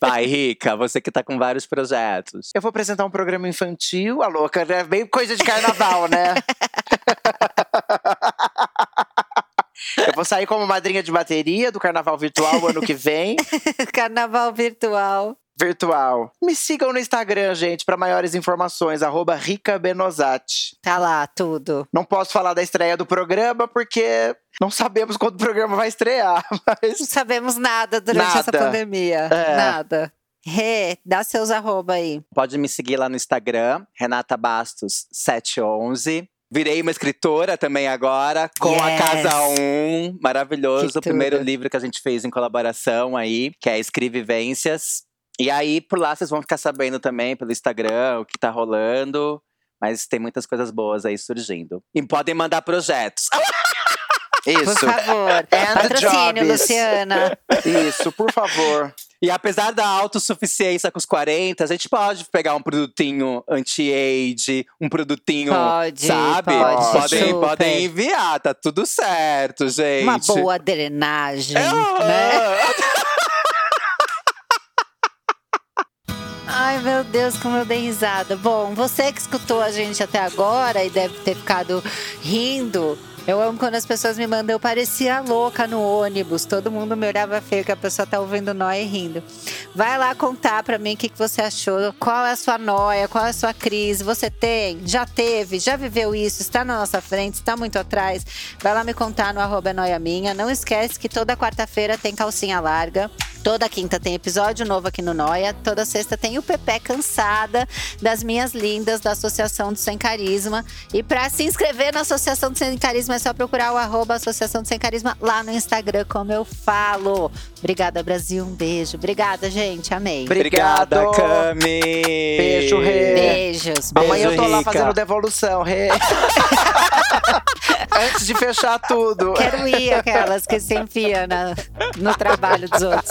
Vai, Rica, você que tá com vários projetos.
Eu vou apresentar um programa infantil, a louca, né? Bem coisa de carnaval, né? Eu vou sair como madrinha de bateria do carnaval virtual ano que vem.
Carnaval virtual.
Virtual. Me sigam no Instagram, gente, para maiores informações. Arroba Rica Benosati.
Tá lá, tudo.
Não posso falar da estreia do programa porque não sabemos quando o programa vai estrear.
Não
Mas
sabemos nada durante essa
Nada.
pandemia.
É.
Nada. Rê, dá seus arroba aí.
Pode me seguir lá no Instagram, Renata Bastos 711. Virei uma escritora também agora, com a
Yes.
Casa 1. Maravilhoso, o primeiro livro que a gente fez em colaboração aí, que é Escrevivências. E aí, por lá, vocês vão ficar sabendo também pelo Instagram o que tá rolando. Mas tem muitas coisas boas aí surgindo. E podem mandar projetos.
Por
isso.
favor.
And
Patrocínio,
jobs.
Luciana.
Isso, por favor.
E apesar da autossuficiência com os 40, a gente pode pegar um produtinho anti-age, um produtinho,
Pode,
sabe?
pode,
podem,
super.
podem enviar, tá tudo certo, gente.
Uma boa drenagem,
É,
né? Ai, meu Deus, como eu dei risada. Bom, você que escutou a gente até agora e deve ter ficado rindo. Eu amo quando as pessoas me mandam, eu parecia louca no ônibus. Todo mundo me olhava feio, que a pessoa tá ouvindo nóia e rindo. Vai lá contar pra mim o que, que você achou, qual é a sua noia, qual é a sua crise. Você tem, já teve, já viveu isso, está na nossa frente, está muito atrás. Vai lá me contar no arroba é noia minha. Não esquece que toda quarta-feira tem calcinha larga. Toda quinta tem episódio novo aqui no Noia. Toda sexta tem o Pepe Cansada, das minhas lindas da Associação do Sem Carisma. E para se inscrever na Associação do Sem Carisma é só procurar o arroba Associação do Sem Carisma lá no Instagram, como eu falo. Obrigada, Brasil. Um beijo. Obrigada, gente. Amei.
Obrigado.
Obrigada, Cami.
Beijo, Rê.
Beijos.
Amanhã eu tô lá
Rica.
fazendo devolução, Rê. Antes de fechar tudo.
Quero ir aquelas que se enfia na- no trabalho dos outros.